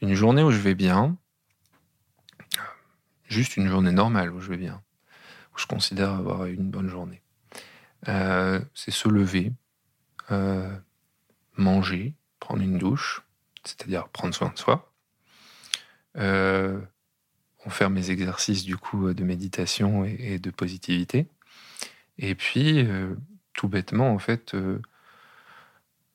Une journée où je vais bien, juste une journée normale où je vais bien, je considère avoir eu une bonne journée. Euh, c'est se lever, euh, manger, prendre une douche, c'est-à-dire prendre soin de soi. Euh, on fait mes exercices du coup de méditation et, de positivité. Et puis, tout bêtement, en fait,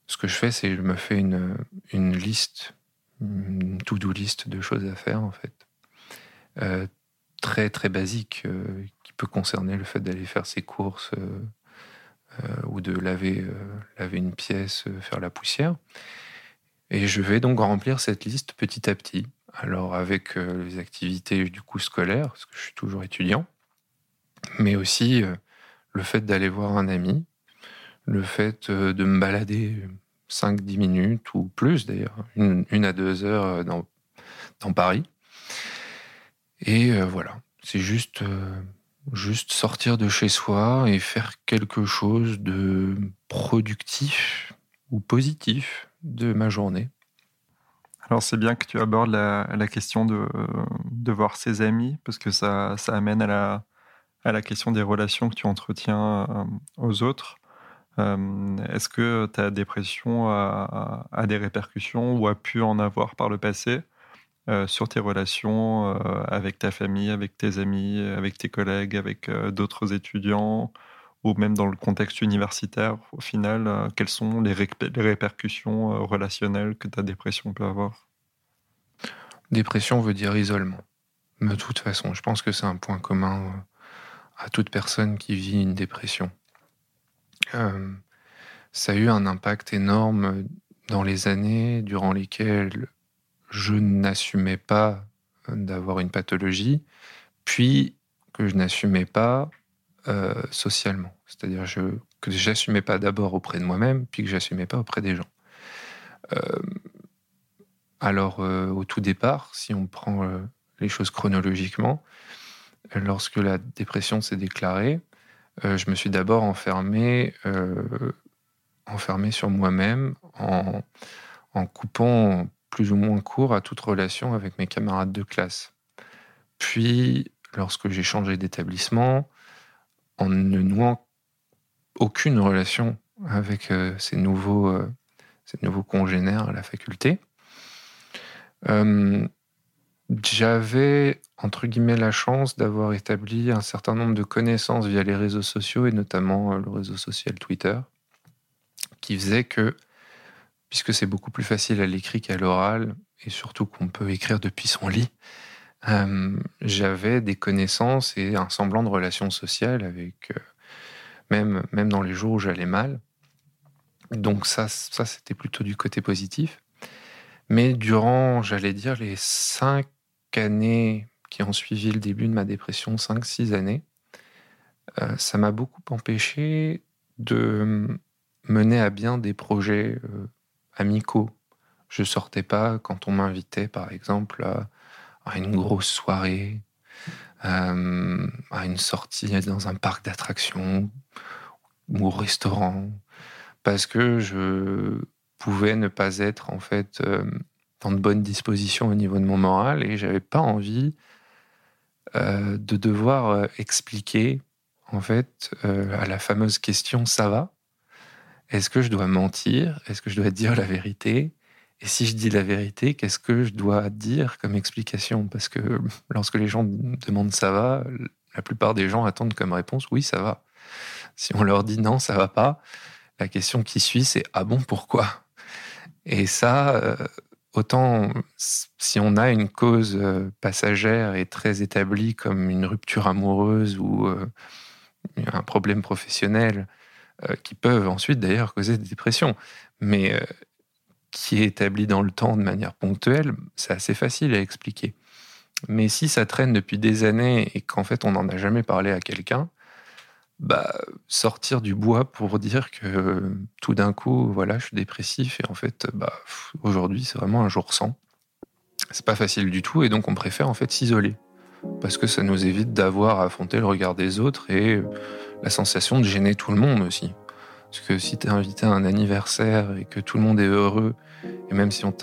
ce que je fais, c'est je me fais une, une liste, une to-do list de choses à faire, en fait très très basique euh, qui peut concerner le fait d'aller faire ses courses euh, euh, ou de laver, laver une pièce, faire la poussière. Et je vais donc remplir cette liste petit à petit. Alors avec les activités du coup scolaires, parce que je suis toujours étudiant, mais aussi le fait d'aller voir un ami, le fait de me balader 5-10 minutes ou plus d'ailleurs, une, une, à deux heures dans, dans Paris, et euh, voilà, c'est juste, euh, juste sortir de chez soi et faire quelque chose de productif ou positif de ma journée.
Alors c'est bien que tu abordes la, question de, de, voir ses amis, parce que ça, ça amène à la, à la question des relations que tu entretiens euh, aux autres. Est-ce que ta dépression a, a, des répercussions ou a pu en avoir par le passé? Euh, sur tes relations euh, avec ta famille, avec tes amis, avec tes collègues, avec euh, d'autres étudiants, ou même dans le contexte universitaire, au final, quelles sont les, répercussions relationnelles que ta dépression peut avoir?
Dépression veut dire isolement. De toute façon, je pense que c'est un point commun à toute personne qui vit une dépression. ça a eu un impact énorme dans les années durant lesquelles je n'assumais pas d'avoir une pathologie, puis que je n'assumais pas euh, socialement. C'est-à-dire je, que j'assumais pas d'abord auprès de moi-même, puis que j'assumais pas auprès des gens. Euh, alors, euh, au tout départ, si on prend les choses chronologiquement, lorsque la dépression s'est déclarée, je me suis d'abord enfermé, enfermé sur moi-même en, en coupant plus ou moins court à toute relation avec mes camarades de classe. Puis, lorsque j'ai changé d'établissement, en ne nouant aucune relation avec euh, ces, nouveaux, euh, ces nouveaux congénères à la faculté, euh, j'avais, entre guillemets, la chance d'avoir établi un certain nombre de connaissances via les réseaux sociaux, et notamment le réseau social Twitter, qui faisait que puisque c'est beaucoup plus facile à l'écrit qu'à l'oral, et surtout qu'on peut écrire depuis son lit, euh, j'avais des connaissances et un semblant de relation sociale avec, euh, même, même dans les jours où j'allais mal. Donc ça, ça c'était plutôt du côté positif. Mais durant, j'allais dire, les cinq années qui ont suivi le début de ma dépression, cinq, six années, euh, ça m'a beaucoup empêché de mener à bien des projets amicaux. Je sortais pas quand on m'invitait, par exemple, à, une grosse soirée, euh, à une sortie dans un parc d'attractions ou au restaurant, parce que je pouvais ne pas être en fait euh, dans de bonnes dispositions au niveau de mon moral et j'avais pas envie euh, de devoir expliquer en fait, euh, à la fameuse question ça va? Est-ce que je dois mentir? Est-ce que je dois dire la vérité? Et si je dis la vérité, qu'est-ce que je dois dire comme explication? Parce que lorsque les gens demandent ça va, la plupart des gens attendent comme réponse oui, ça va. Si on leur dit non, ça va pas, la question qui suit, c'est ah bon, pourquoi? Et ça, euh, autant si on a une cause euh, passagère et très établie comme une rupture amoureuse ou euh, un problème professionnel, qui peuvent ensuite d'ailleurs causer des dépressions, mais qui est établi dans le temps de manière ponctuelle, c'est assez facile à expliquer. Mais si ça traîne depuis des années et qu'en fait on n'en a jamais parlé à quelqu'un, bah, sortir du bois pour dire que tout d'un coup, voilà, je suis dépressif et en fait, bah, aujourd'hui, c'est vraiment un jour sans. C'est pas facile du tout et donc on préfère en fait s'isoler parce que ça nous évite d'avoir à affronter le regard des autres et la sensation de gêner tout le monde aussi. Parce que si tu es invité à un anniversaire et que tout le monde est heureux, et même si on,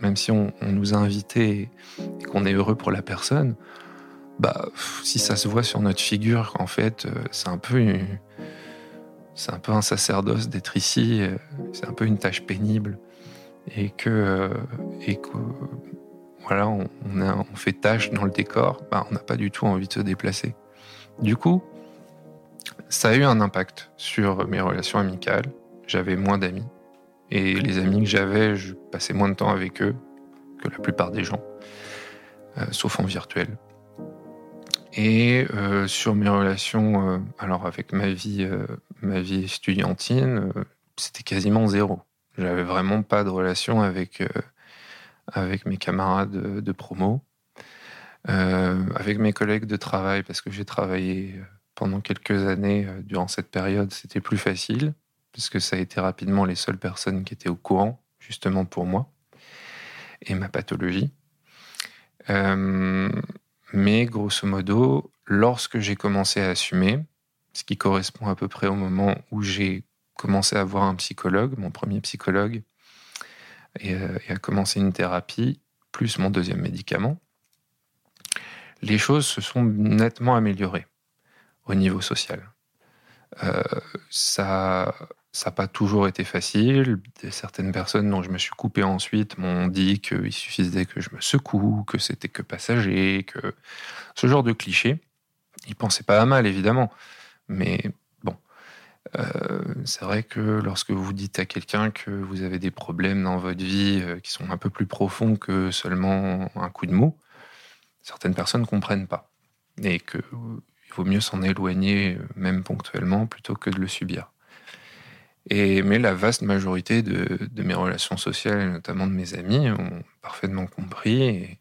même si on, nous a invités et qu'on est heureux pour la personne, bah, si ça se voit sur notre figure, en fait, euh, c'est un peu, c'est un peu un sacerdoce d'être ici. Euh, c'est un peu une tâche pénible et que, euh, et que voilà, on, on, fait tâche dans le décor. Bah, on n'a pas du tout envie de se déplacer. Du coup, ça a eu un impact sur mes relations amicales. J'avais moins d'amis. Et les amis que j'avais, je passais moins de temps avec eux que la plupart des gens, sauf en virtuel. Et euh, sur mes relations, euh, alors avec ma vie, euh, ma vie estudiantine, c'était quasiment zéro. J'avais vraiment pas de relation avec, avec mes camarades de, de promo, avec mes collègues de travail, parce que j'ai travaillé pendant quelques années durant cette période, c'était plus facile, puisque ça a été rapidement les seules personnes qui étaient au courant, justement pour moi, et ma pathologie. Mais grosso modo, lorsque j'ai commencé à assumer, ce qui correspond à peu près au moment où j'ai commencé à voir un psychologue, mon premier psychologue, et, euh, à commencer une thérapie, plus mon deuxième médicament, les choses se sont nettement améliorées au niveau social. Euh, ça, n'a pas toujours été facile. Certaines personnes dont je me suis coupé ensuite m'ont dit qu'il suffisait que je me secoue, que c'était que passager, que ce genre de clichés. Ils pensaient pas à mal, évidemment. Mais bon, euh, c'est vrai que lorsque vous dites à quelqu'un que vous avez des problèmes dans votre vie euh, qui sont un peu plus profonds que seulement un coup de mou, certaines personnes ne comprennent pas. Et qu'il vaut mieux s'en éloigner, même ponctuellement, plutôt que de le subir. Et, mais la vaste majorité de, mes relations sociales, et notamment de mes amis, ont parfaitement compris et,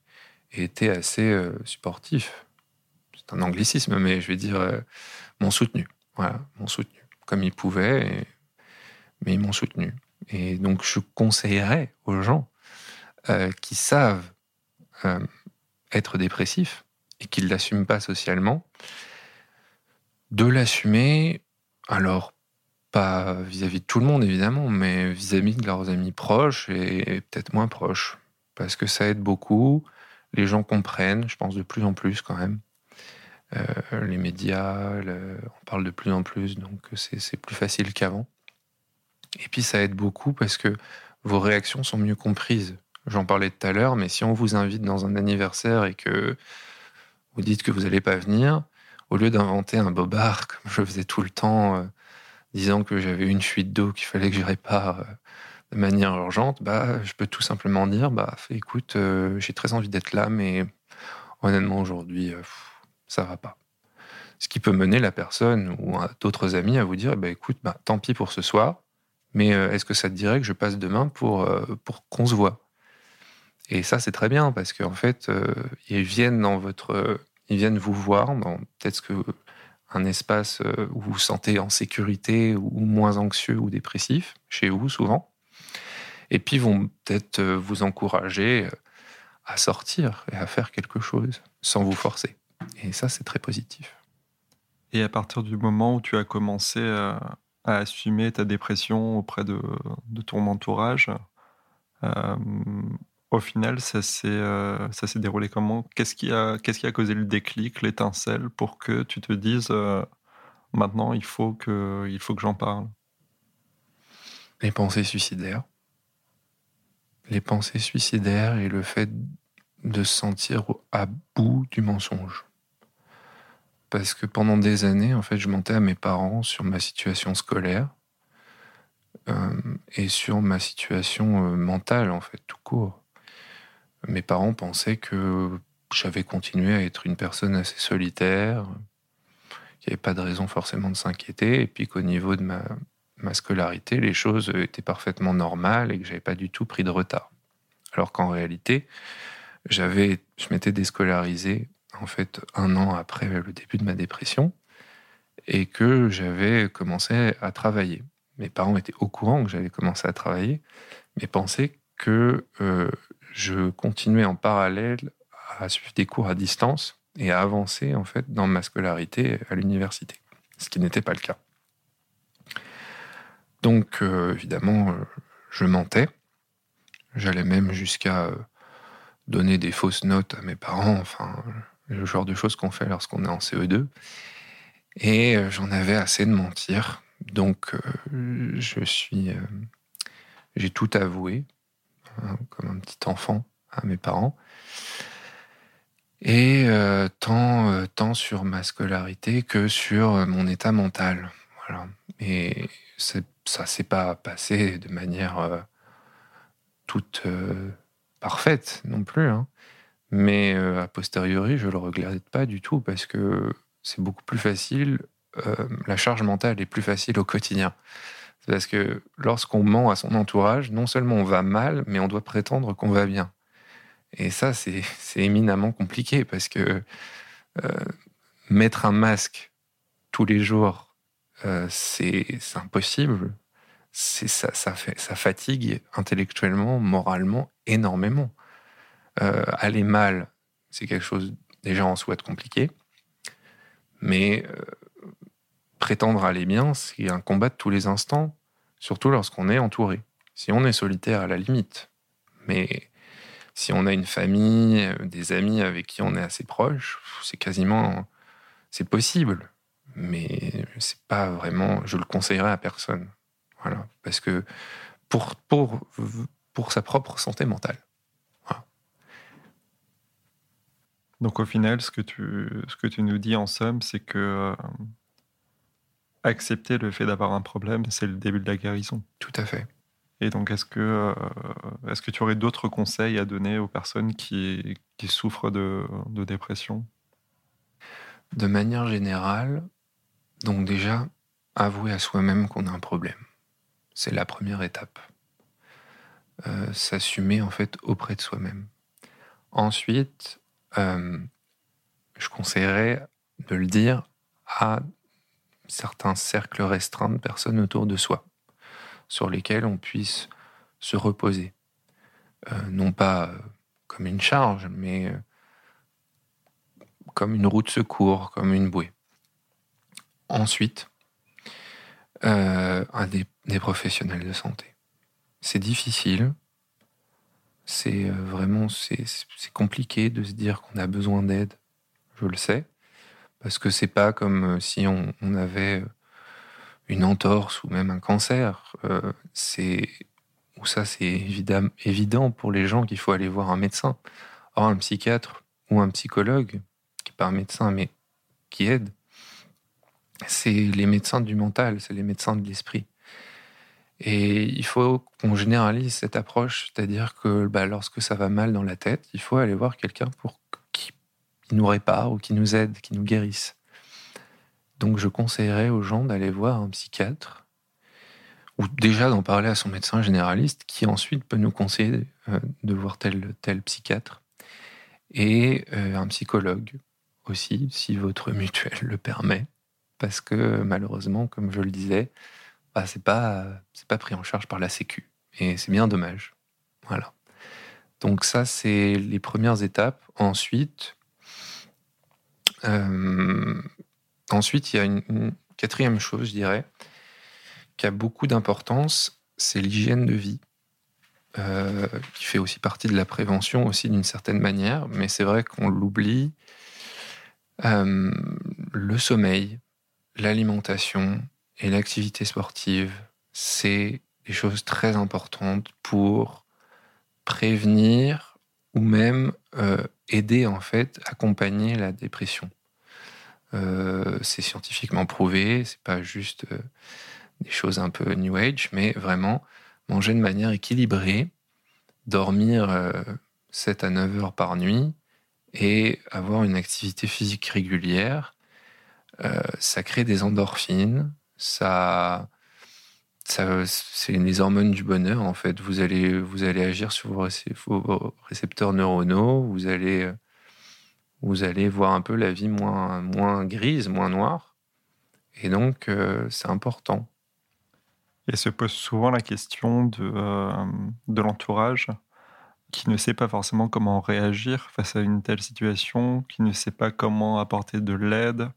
étaient assez euh, supportifs. C'est un anglicisme, mais je vais dire, euh, m'ont soutenu. Voilà, m'ont soutenu. Comme ils pouvaient, mais ils m'ont soutenu. Et donc, je conseillerais aux gens euh, qui savent être dépressifs et qui ne l'assument pas socialement, de l'assumer, alors pas vis-à-vis de tout le monde, évidemment, mais vis-à-vis de leurs amis proches et, peut-être moins proches. Parce que ça aide beaucoup. Les gens comprennent, je pense, de plus en plus quand même. Euh, les médias, on parle de plus en plus, donc c'est plus facile qu'avant. Et puis ça aide beaucoup parce que vos réactions sont mieux comprises. J'en parlais tout à l'heure, mais si on vous invite dans un anniversaire et que vous dites que vous n'allez pas venir, au lieu d'inventer un bobard comme je faisais tout le temps, euh, disant que j'avais une fuite d'eau qu'il fallait que je répare euh, de manière urgente, bah, je peux tout simplement dire, bah, écoute, euh, j'ai très envie d'être là, mais honnêtement, aujourd'hui, ça va pas. Ce qui peut mener la personne ou d'autres amis à vous dire, bah, écoute, bah, tant pis pour ce soir, mais est-ce que ça te dirait que je passe demain pour, pour qu'on se voit? Et ça, c'est très bien, parce qu'en fait, ils viennent dans votre... Ils viennent vous voir dans peut-être que un espace euh, où vous vous sentez en sécurité ou moins anxieux ou dépressif, chez vous souvent. Et puis vont peut-être euh, vous encourager euh, à sortir et à faire quelque chose sans vous forcer. Et ça, c'est très positif.
Et à partir du moment où tu as commencé à, assumer ta dépression auprès de, ton entourage, au final, ça s'est euh, déroulé comment? Qu'est-ce qui a causé le déclic, l'étincelle pour que tu te dises euh, maintenant, il faut que, j'en parle?
Les pensées suicidaires. Les pensées suicidaires et le fait de se sentir à bout du mensonge. Parce que pendant des années, en fait, je mentais à mes parents sur ma situation scolaire euh, et sur ma situation mentale, en fait, tout court. Mes parents pensaient que j'avais continué à être une personne assez solitaire, qu'il n'y avait pas de raison forcément de s'inquiéter, et puis qu'au niveau de ma, scolarité, les choses étaient parfaitement normales et que j'avais pas du tout pris de retard. Alors qu'en réalité, j'avais, je m'étais déscolarisé en fait un an après le début de ma dépression et que j'avais commencé à travailler. Mes parents étaient au courant que j'avais commencé à travailler, mais pensaient que euh, je continuais en parallèle à suivre des cours à distance et à avancer en fait dans ma scolarité à l'université, ce qui n'était pas le cas. Donc euh, évidemment, euh, je mentais. J'allais même jusqu'à euh, donner des fausses notes à mes parents, enfin le genre de choses qu'on fait lorsqu'on est en CE2. Et j'en avais assez de mentir. Donc je suis j'ai tout avoué hein, comme un petit enfant à mes parents. Et euh, tant, euh, tant sur ma scolarité que sur euh, mon état mental. Voilà. Et ça s'est pas passé de manière toute parfaite non plus. Hein. Mais a posteriori, je le regrette pas du tout parce que c'est beaucoup plus facile. la charge mentale est plus facile au quotidien. Parce que lorsqu'on ment à son entourage, non seulement on va mal, mais on doit prétendre qu'on va bien. Et ça, c'est <laughs> éminemment compliqué parce que euh, mettre un masque tous les jours, euh, c'est impossible. Ça, ça, ça fatigue intellectuellement, moralement, énormément. Euh, aller mal, c'est quelque chose déjà en soi de compliqué. Mais prétendre aller bien, c'est un combat de tous les instants, surtout lorsqu'on est entouré. Si on est solitaire, à la limite. Mais si on a une famille, euh, des amis avec qui on est assez proche, c'est quasiment, c'est possible, mais c'est pas vraiment, je le conseillerais à personne, voilà, parce que pour pour pour sa propre santé mentale.
Donc au final, ce que tu ce que tu nous dis en somme, c'est que euh, accepter le fait d'avoir un problème, c'est le début de la guérison.
Tout à fait.
Et donc, est-ce que, euh, est-ce que tu aurais d'autres conseils à donner aux personnes qui, qui souffrent de, de dépression?
De manière générale, donc déjà, avouer à soi-même qu'on a un problème. C'est la première étape. Euh, s'assumer en fait auprès de soi-même. Ensuite, euh, je conseillerais de le dire à certains cercles restreints de personnes autour de soi sur lesquels on puisse se reposer. Euh, non pas euh, comme une charge, mais euh, comme une roue de secours, comme une bouée. Ensuite, à des, professionnels de santé. C'est difficile, c'est vraiment c'est compliqué de se dire qu'on a besoin d'aide, je le sais, parce que c'est pas comme si on, avait une entorse ou même un cancer, euh, c'est ça c'est évident, évident pour les gens qu'il faut aller voir un médecin. Or un psychiatre ou un psychologue qui n'est pas un médecin mais qui aide, c'est les médecins du mental, c'est les médecins de l'esprit. Et il faut qu'on généralise cette approche, c'est-à-dire que bah, lorsque ça va mal dans la tête, il faut aller voir quelqu'un pour qui nous répare ou qui nous aide, qui nous guérisse. Donc je conseillerais aux gens d'aller voir un psychiatre ou déjà d'en parler à son médecin généraliste qui ensuite peut nous conseiller euh, de voir tel tel psychiatre et euh, un psychologue aussi si votre mutuelle le permet. Parce que malheureusement comme je le disais bah, c'est pas c'est pas pris en charge par la sécu et c'est bien dommage. Voilà. Donc ça c'est les premières étapes. Ensuite euh, Ensuite, il y a une, quatrième chose, je dirais, qui a beaucoup d'importance, c'est l'hygiène de vie, euh, qui fait aussi partie de la prévention aussi d'une certaine manière, mais c'est vrai qu'on l'oublie. Euh, le sommeil, l'alimentation et l'activité sportive, c'est des choses très importantes pour prévenir ou même euh, aider en fait, accompagner la dépression. Euh, c'est scientifiquement prouvé, c'est pas juste euh, des choses un peu new age, mais vraiment manger de manière équilibrée, dormir 7 à 9 heures par nuit et avoir une activité physique régulière, ça crée des endorphines, ça c'est les hormones du bonheur en fait. Vous allez, vous allez agir sur vos, récepteurs neuronaux, vous allez, vous allez voir un peu la vie moins, moins grise, moins noire. Et donc, euh, c'est important.
Et se pose souvent la question de, euh, de l'entourage qui ne sait pas forcément comment réagir face à une telle situation, qui ne sait pas comment apporter de l'aide,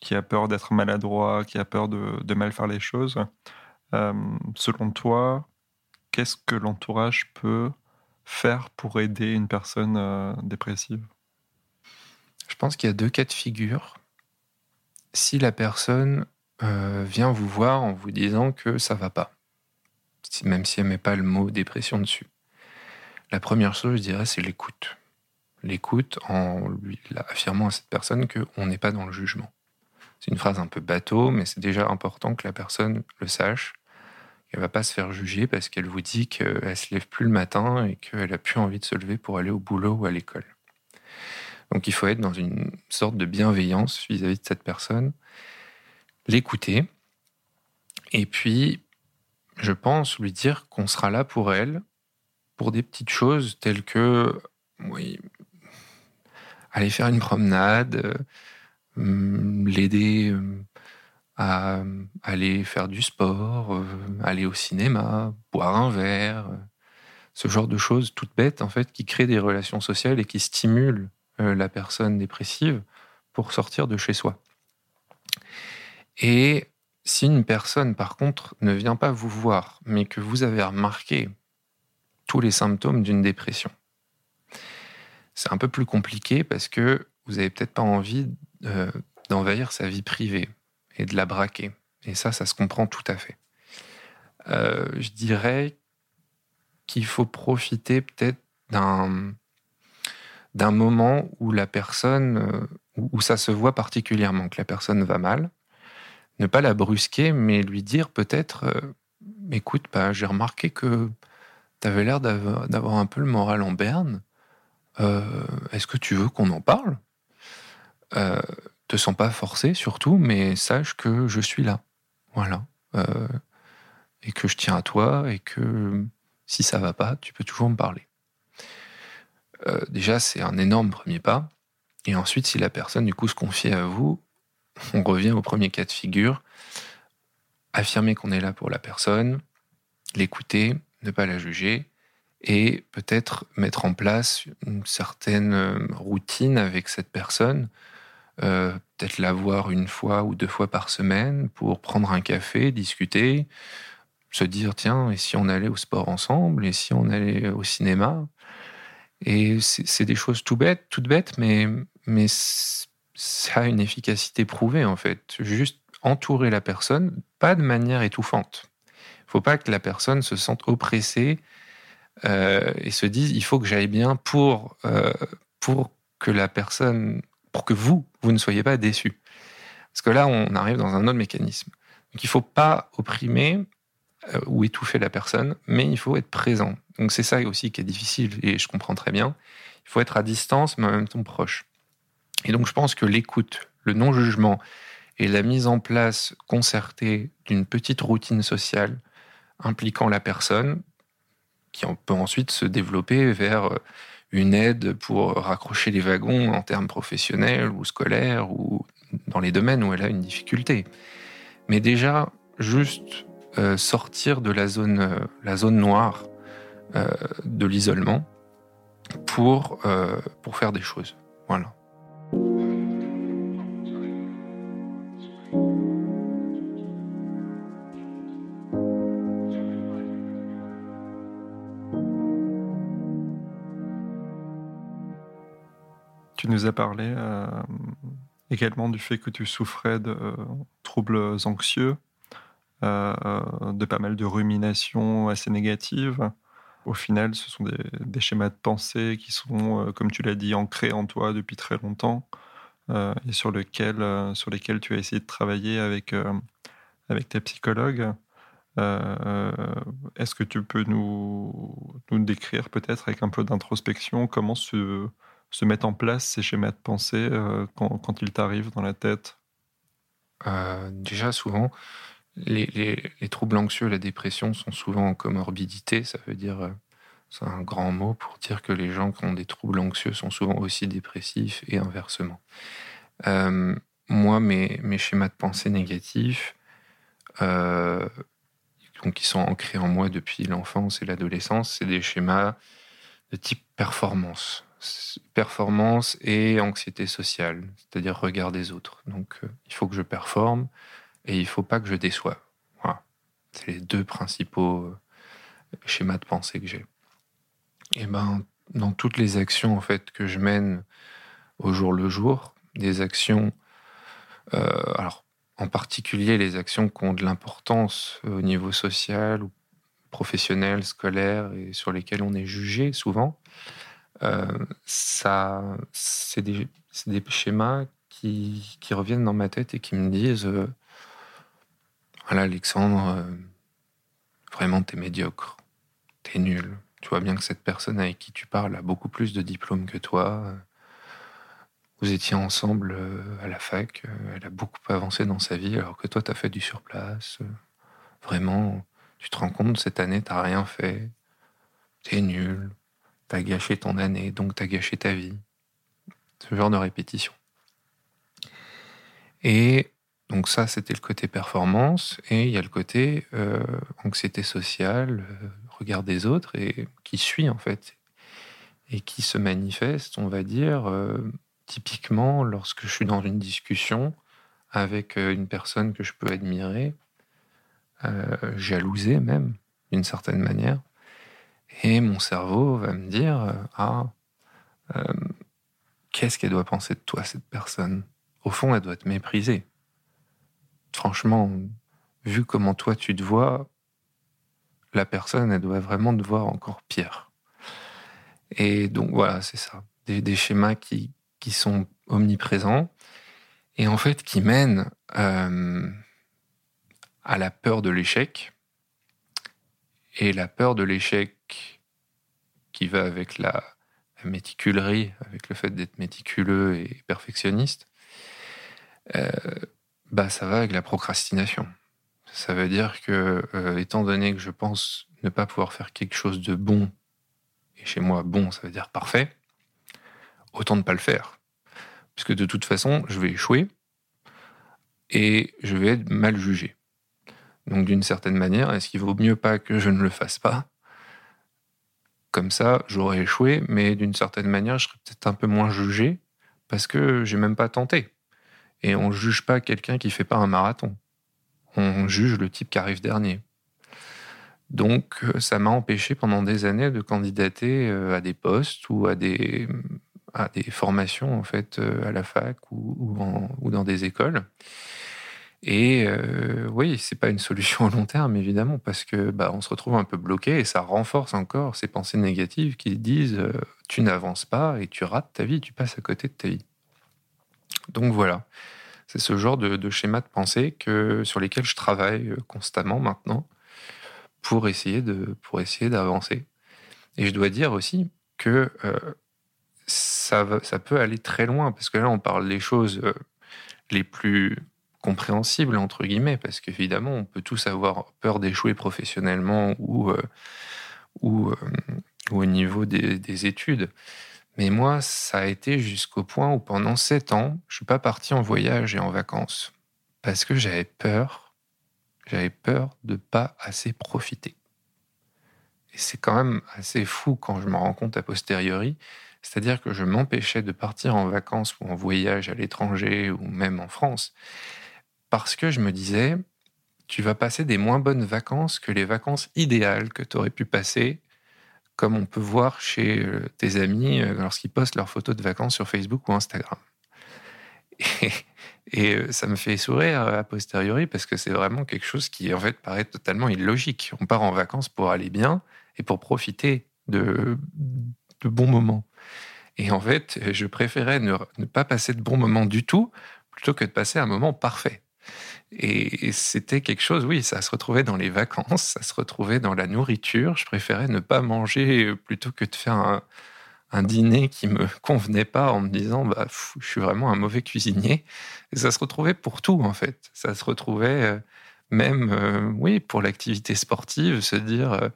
qui a peur d'être maladroit, qui a peur de mal faire les choses. Euh, selon toi, qu'est-ce que l'entourage peut faire pour aider une personne euh, dépressive?
Je pense qu'il y a deux cas de figure. Si la personne euh, vient vous voir en vous disant que ça va pas, même si elle met pas le mot dépression dessus, la première chose, je dirais, c'est l'écoute. L'écoute en lui affirmant à cette personne qu'on n'est pas dans le jugement. C'est une phrase un peu bateau, mais c'est déjà important que la personne le sache elle va pas se faire juger parce qu'elle vous dit qu'elle se lève plus le matin et qu'elle a plus envie de se lever pour aller au boulot ou à l'école. Donc il faut être dans une sorte de bienveillance vis-à-vis de cette personne, l'écouter, et puis je pense lui dire qu'on sera là pour elle, pour des petites choses telles que aller faire une promenade, euh, l'aider euh, à euh, aller faire du sport, euh, aller au cinéma, boire un verre, euh, ce genre de choses toutes bêtes en fait qui créent des relations sociales et qui stimulent la personne dépressive pour sortir de chez soi. Et si une personne par contre ne vient pas vous voir, mais que vous avez remarqué tous les symptômes d'une dépression, c'est un peu plus compliqué parce que vous n'avez peut-être pas envie d'envahir sa vie privée et de la braquer. Et ça, ça se comprend tout à fait. Euh, je dirais qu'il faut profiter peut-être d'un d'un moment où la personne, euh, où ça se voit particulièrement, que la personne va mal, ne pas la brusquer, mais lui dire peut-être, euh, écoute, bah, j'ai remarqué que tu avais l'air d'avoir un peu le moral en berne. Est-ce que tu veux qu'on en parle? Te sens pas forcé surtout, mais sache que je suis là. Voilà. Euh, et que je tiens à toi et que si ça va pas, tu peux toujours me parler. Euh, déjà, c'est un énorme premier pas. Et ensuite, si la personne du coup se confie à vous, on revient au premier cas de figure. Affirmer qu'on est là pour la personne, l'écouter, ne pas la juger, et peut-être mettre en place une certaine routine avec cette personne euh, peut-être la voir une fois ou deux fois par semaine pour prendre un café, discuter, se dire tiens, et si on allait au sport ensemble, et si on allait au cinéma Et c'est des choses tout bêtes, toutes bêtes, mais, mais ça a une efficacité prouvée en fait. Juste entourer la personne, pas de manière étouffante. Il faut pas que la personne se sente oppressée euh, et se dise il faut que j'aille bien pour, euh, pour que la personne pour que vous, vous ne soyez pas déçus. Parce que là, on arrive dans un autre mécanisme. Donc il ne faut pas opprimer euh, ou étouffer la personne, mais il faut être présent. Donc c'est ça aussi qui est difficile, et je comprends très bien. Il faut être à distance, mais en même temps proche. Et donc je pense que l'écoute, le non-jugement et la mise en place concertée d'une petite routine sociale impliquant la personne, qui peut ensuite se développer vers euh, une aide pour raccrocher les wagons en termes professionnels ou scolaires ou dans les domaines où elle a une difficulté. Mais déjà, juste euh, sortir de la zone, euh, la zone noire euh, de l'isolement pour, pour faire des choses. Voilà.
Tu nous as parlé euh, également du fait que tu souffrais de troubles anxieux, de pas mal de ruminations assez négatives. Au final, ce sont des, schémas de pensée qui sont, comme tu l'as dit, ancrés en toi depuis très longtemps et sur, lequel, sur lesquels tu as essayé de travailler avec, avec ta psychologue. Est-ce que tu peux nous, nous décrire peut-être avec un peu d'introspection comment se, se mettent en place ces schémas de pensée quand, quand ils t'arrivent dans la tête?
Déjà, souvent, les, troubles anxieux, la dépression sont souvent en comorbidité. Ça veut dire, euh, c'est un grand mot pour dire que les gens qui ont des troubles anxieux sont souvent aussi dépressifs et inversement. Euh, moi, mes, schémas de pensée négatifs, euh, donc qui sont ancrés en moi depuis l'enfance et l'adolescence, c'est des schémas de type performance. Performance et anxiété sociale, c'est-à-dire regard des autres. Donc, il faut que je performe, et il faut pas que je déçoive. Voilà. C'est les deux principaux euh, schémas de pensée que j'ai. Et ben, dans toutes les actions en fait que je mène au jour le jour, des actions, euh, alors en particulier les actions qui ont de l'importance au niveau social ou professionnel, scolaire et sur lesquelles on est jugé souvent, euh, ça, c'est des, schémas qui, reviennent dans ma tête et qui me disent voilà, Alexandre, euh, vraiment, t'es médiocre, t'es nul. Tu vois bien que cette personne avec qui tu parles a beaucoup plus de diplômes que toi. Vous étiez ensemble euh, à la fac, euh, elle a beaucoup avancé dans sa vie, alors que toi, t'as fait du surplace. Vraiment, tu te rends compte, cette année, t'as rien fait. T'es nul. T'as gâché ton année, donc t'as gâché ta vie. Ce genre de répétition. Et donc ça, c'était le côté performance, et il y a le côté euh, anxiété sociale, euh, regard des autres, et qui suit en fait, et qui se manifeste, on va dire, euh, typiquement lorsque je suis dans une discussion avec une personne que je peux admirer, jalouser même, d'une certaine manière, et mon cerveau va me dire, ah, qu'est-ce qu'elle doit penser de toi, cette personne? Au fond, elle doit te mépriser franchement, vu comment toi tu te vois, la personne, elle doit vraiment te voir encore pire. Et donc voilà, c'est ça. Des, schémas qui, qui sont omniprésents et en fait qui mènent euh, à la peur de l'échec. Et la peur de l'échec qui va avec la, méticulerie, avec le fait d'être méticuleux et perfectionniste, euh, bah, ça va avec la procrastination. Ça veut dire que, euh, étant donné que je pense ne pas pouvoir faire quelque chose de bon, et chez moi, bon, ça veut dire parfait, autant ne pas le faire. Puisque de toute façon, je vais échouer et je vais être mal jugé. Donc, d'une certaine manière, est-ce qu'il vaut mieux pas que je ne le fasse pas Comme ça, j'aurais échoué, mais d'une certaine manière, je serais peut-être un peu moins jugé parce que j'ai même pas tenté. Et on juge pas quelqu'un qui fait pas un marathon. On juge le type qui arrive dernier. Donc, euh, ça m'a empêché pendant des années de candidater euh, à des postes ou à des, à des formations en fait euh, à la fac ou, ou, dans des écoles. Et euh, oui, c'est pas une solution à long terme évidemment parce que bah, on se retrouve un peu bloqué et ça renforce encore ces pensées négatives qui disent tu n'avances pas et tu rates ta vie, tu passes à côté de ta vie. Donc voilà, c'est ce genre de, schéma de pensée que, sur lesquels je travaille euh, constamment maintenant pour essayer de pour essayer d'avancer. Et je dois dire aussi que euh, ça, ça peut aller très loin parce que là on parle des choses euh, les plus compréhensibles entre guillemets parce qu'évidemment on peut tous avoir peur d'échouer professionnellement ou ou, au niveau des études. Mais moi, ça a été jusqu'au point où pendant sept ans, je suis pas parti en voyage et en vacances parce que j'avais peur. J'avais peur de pas assez profiter. Et c'est quand même assez fou quand je me rends compte a posteriori. C'est-à-dire que je m'empêchais de partir en vacances ou en voyage à l'étranger ou même en France parce que je me disais, tu vas passer des moins bonnes vacances que les vacances idéales que tu aurais pu passer comme on peut voir chez euh, tes amis euh, lorsqu'ils postent leurs photos de vacances sur Facebook ou Instagram. Et euh, ça me fait sourire a posteriori parce que c'est vraiment quelque chose qui en fait paraît totalement illogique. On part en vacances pour aller bien et pour profiter de, de bons moments. Et en fait, je préférais ne, pas passer de bons moments du tout plutôt que de passer un moment parfait. Et c'était quelque chose, oui, ça se retrouvait dans les vacances, ça se retrouvait dans la nourriture. Je préférais ne pas manger plutôt que de faire un, un dîner qui me <laughs> convenait pas en me disant bah je suis vraiment un mauvais cuisinier et ça se retrouvait pour tout en fait ça se retrouvait euh, même euh, oui pour l'activité sportive se dire euh,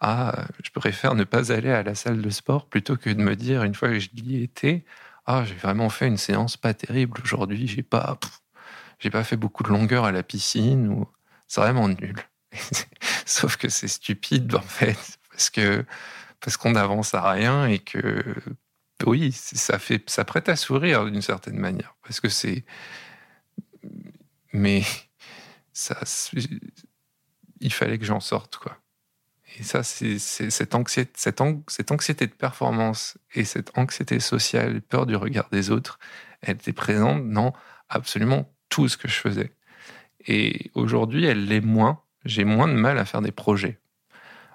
ah je préfère ne pas aller à la salle de sport plutôt que de me dire une fois que j'y étais ah j'ai vraiment fait une séance pas terrible aujourd'hui j'ai pas j'ai pas fait beaucoup de longueur à la piscine ou c'est vraiment nul <laughs> sauf que c'est stupide en fait parce que parce qu'on n'avance à rien et que oui, ça fait, ça prête à sourire d'une certaine manière, parce que c'est, mais ça, il fallait que j'en sorte quoi. Et ça, c'est cette anxiété, cette, anxiété de performance et cette anxiété sociale, peur du regard des autres, elle était présente dans absolument tout ce que je faisais. Et aujourd'hui, elle l'est moins. J'ai moins de mal à faire des projets.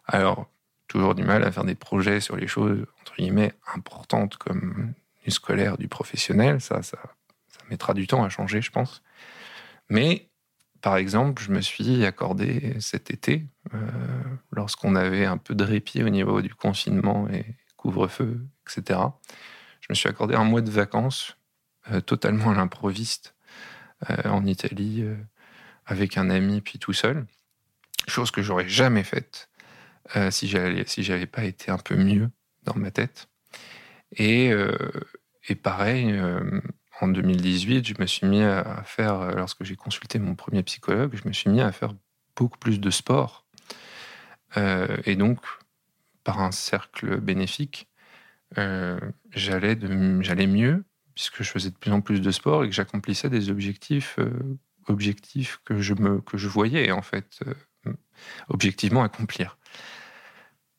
Alors, toujours du mal à faire des projets sur les choses, entre guillemets, importantes comme du scolaire, du professionnel. Ça, ça, mettra du temps à changer, je pense. Mais, par exemple, je me suis accordé cet été, euh, lorsqu'on avait un peu de répit au niveau du confinement et couvre-feu, etc., je me suis accordé un mois de vacances euh, totalement à l'improviste en Italie avec un ami puis tout seul. Chose que j'aurais jamais faite euh, si j'avais pas été un peu mieux dans ma tête. Et, euh, pareil, euh, en 2018, je me suis mis à faire, lorsque j'ai consulté mon premier psychologue, je me suis mis à faire beaucoup plus de sport. et donc, par un cercle bénéfique, j'allais mieux puisque je faisais de plus en plus de sport et que j'accomplissais des objectifs objectifs que je me que je voyais en fait objectivement accomplir.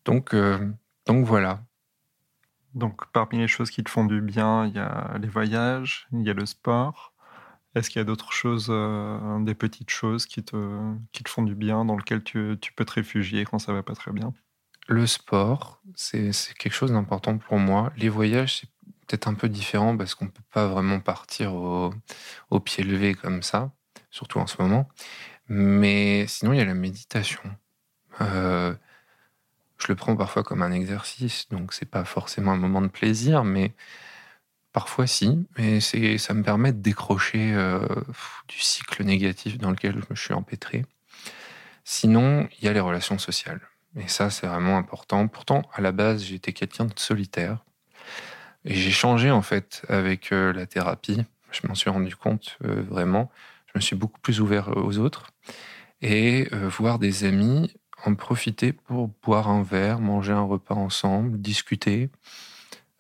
Donc, euh, donc voilà.
Donc parmi les choses qui te font du bien, il y a les voyages, il y a le sport. Est-ce qu'il y a d'autres choses, euh, des petites choses qui te, qui te font du bien, dans lesquelles tu, tu peux te réfugier quand ça va pas très bien?
Le sport, c'est quelque chose d'important pour moi. Les voyages, c'est peut-être un peu différent parce qu'on ne peut pas vraiment partir au, pied levé comme ça, surtout en ce moment. Mais sinon, il y a la méditation. Euh, je le prends parfois comme un exercice, donc c'est pas forcément un moment de plaisir, mais parfois si. C'est, ça me permet de décrocher euh, du cycle négatif dans lequel je me suis empêtré. Sinon, il y a les relations sociales. Et ça, c'est vraiment important. Pourtant, à la base, j'étais quelqu'un de solitaire. Et j'ai changé, en fait, avec euh, la thérapie. Je m'en suis rendu compte, euh, vraiment. Je me suis beaucoup plus ouvert aux autres. Et voir des amis, en profiter pour boire un verre, manger un repas ensemble, discuter.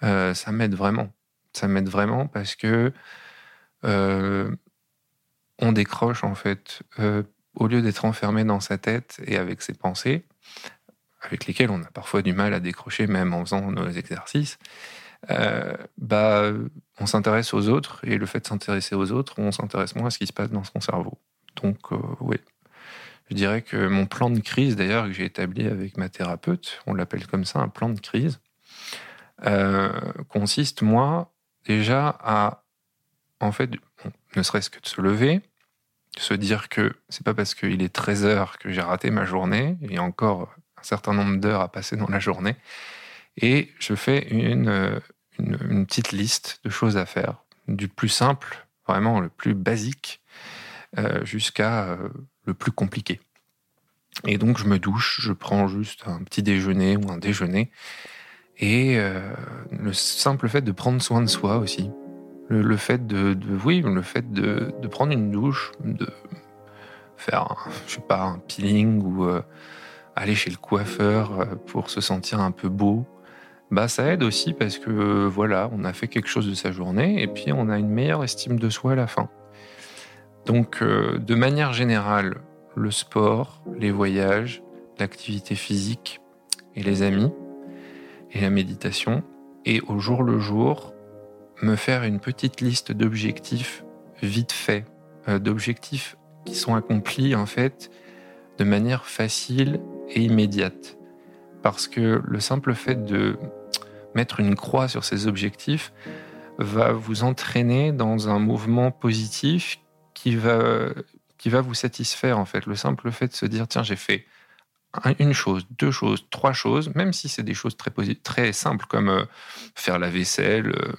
Euh, ça m'aide vraiment. Ça m'aide vraiment parce que euh, on décroche en fait. Euh, au lieu d'être enfermé dans sa tête et avec ses pensées, avec lesquelles on a parfois du mal à décrocher même en faisant nos exercices, bah, on s'intéresse aux autres et le fait de s'intéresser aux autres, on s'intéresse moins à ce qui se passe dans son cerveau. Donc oui, je dirais que mon plan de crise, d'ailleurs, que j'ai établi avec ma thérapeute, on l'appelle comme ça, un plan de crise, euh, consiste, moi, déjà à, en fait, ne serait-ce que de se lever, se dire que c'est pas parce qu'il est 13 heures que j'ai raté ma journée, il y a encore un certain nombre d'heures à passer dans la journée, et je fais une, une, petite liste de choses à faire, du plus simple, vraiment le plus basique, euh, jusqu'à euh, le plus compliqué. Et donc je me douche, je prends juste un petit déjeuner ou un déjeuner. Et euh, le simple fait de prendre soin de soi aussi. Le, fait de, oui, le fait de, de, prendre une douche, de faire, je sais pas, un peeling ou euh, aller chez le coiffeur euh, pour se sentir un peu beau, bah ça aide aussi parce que voilà, on a fait quelque chose de sa journée et puis on a une meilleure estime de soi à la fin. Donc, de manière générale, le sport, les voyages, l'activité physique et les amis et la méditation. Et au jour le jour, me faire une petite liste d'objectifs vite fait d'objectifs qui sont accomplis en fait de manière facile et immédiate. Parce que le simple fait de mettre une croix sur ces objectifs va vous entraîner dans un mouvement positif qui va, qui va vous satisfaire en fait. Le simple fait de se dire tiens j'ai fait une chose, deux choses, trois choses, même si c'est des choses très, très simples comme euh, faire la vaisselle, euh,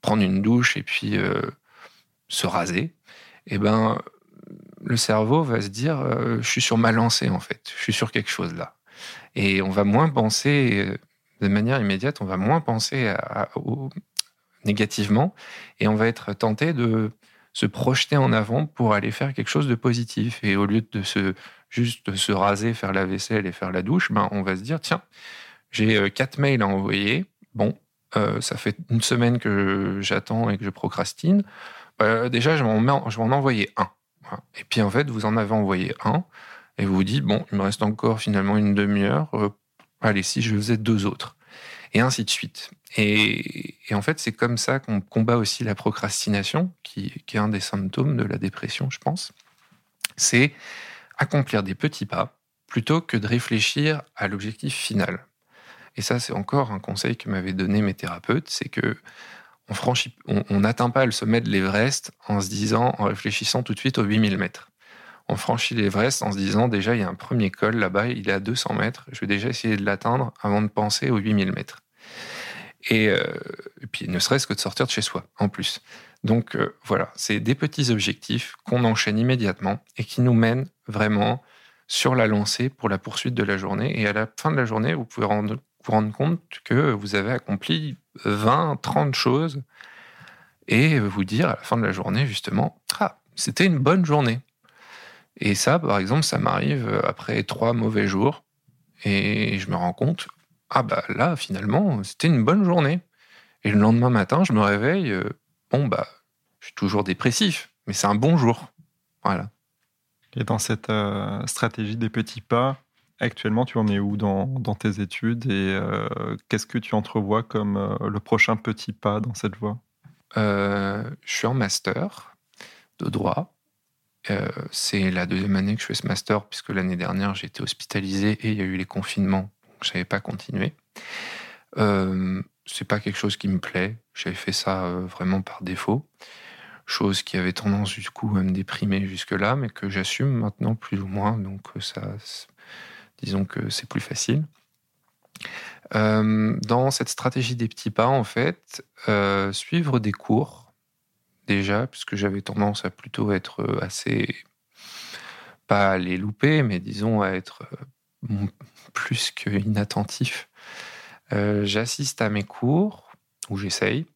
prendre une douche et puis euh, se raser, eh ben le cerveau va se dire je suis sur ma lancée en fait, je suis sur quelque chose là. Et on va moins penser de manière immédiate, on va moins penser négativement et on va être tenté de se projeter en avant pour aller faire quelque chose de positif. Et au lieu de se juste se raser, faire la vaisselle et faire la douche, ben on va se dire tiens, j'ai euh, quatre mails à envoyer. Bon, euh, ça fait une semaine que j'attends et que je procrastine. Euh, déjà, je vais, en, je en un. Et puis en fait, vous en avez envoyé un et vous vous dites bon, il me reste encore finalement une demi-heure. Allez, si je faisais deux autres et ainsi de suite. Et, en fait, c'est comme ça qu'on combat aussi la procrastination, qui, est un des symptômes de la dépression, je pense. C'est accomplir des petits pas plutôt que de réfléchir à l'objectif final. Et ça, c'est encore un conseil que m'avaient donné mes thérapeutes, c'est que on franchit, on n'atteint pas le sommet de l'Everest en se disant, en réfléchissant tout de suite aux 8000 mètres. On franchit l'Everest en se disant, déjà, il y a un premier col là-bas, il est à 200 mètres, je vais déjà essayer de l'atteindre avant de penser aux 8000 mètres. Euh, et, puis, ne serait-ce que de sortir de chez soi, en plus. Donc euh, voilà, c'est des petits objectifs qu'on enchaîne immédiatement et qui nous mènent vraiment sur la lancée pour la poursuite de la journée. Et à la fin de la journée, vous pouvez rendre, vous rendre compte que vous avez accompli 20, 30 choses et vous dire à la fin de la journée, justement, ah, c'était une bonne journée. Et ça, par exemple, ça m'arrive après trois mauvais jours et je me rends compte, ah bah là, finalement, c'était une bonne journée. Et le lendemain matin, je me réveille, euh, bon bah, je suis toujours dépressif, mais c'est un bon jour. Voilà.
Et dans cette euh, stratégie des petits pas, actuellement, tu en es où dans, tes études et euh, qu'est-ce que tu entrevois comme le prochain petit pas dans cette voie?
Je suis en master de droit. C'est la deuxième année que je fais ce master, puisque l'année dernière, j'ai été hospitalisé et il y a eu les confinements je n'avais pas continué. Euh, c'est pas quelque chose qui me plaît. J'avais fait ça euh, vraiment par défaut. Chose qui avait tendance du coup à me déprimer jusque-là, mais que j'assume maintenant plus ou moins. Donc euh, ça, disons que c'est plus facile. Euh, dans cette stratégie des petits pas, en fait, suivre des cours déjà, puisque j'avais tendance à plutôt être assez pas à les louper, mais disons à être plus qu'inattentif. Euh, j'assiste à mes cours, où j'essaye,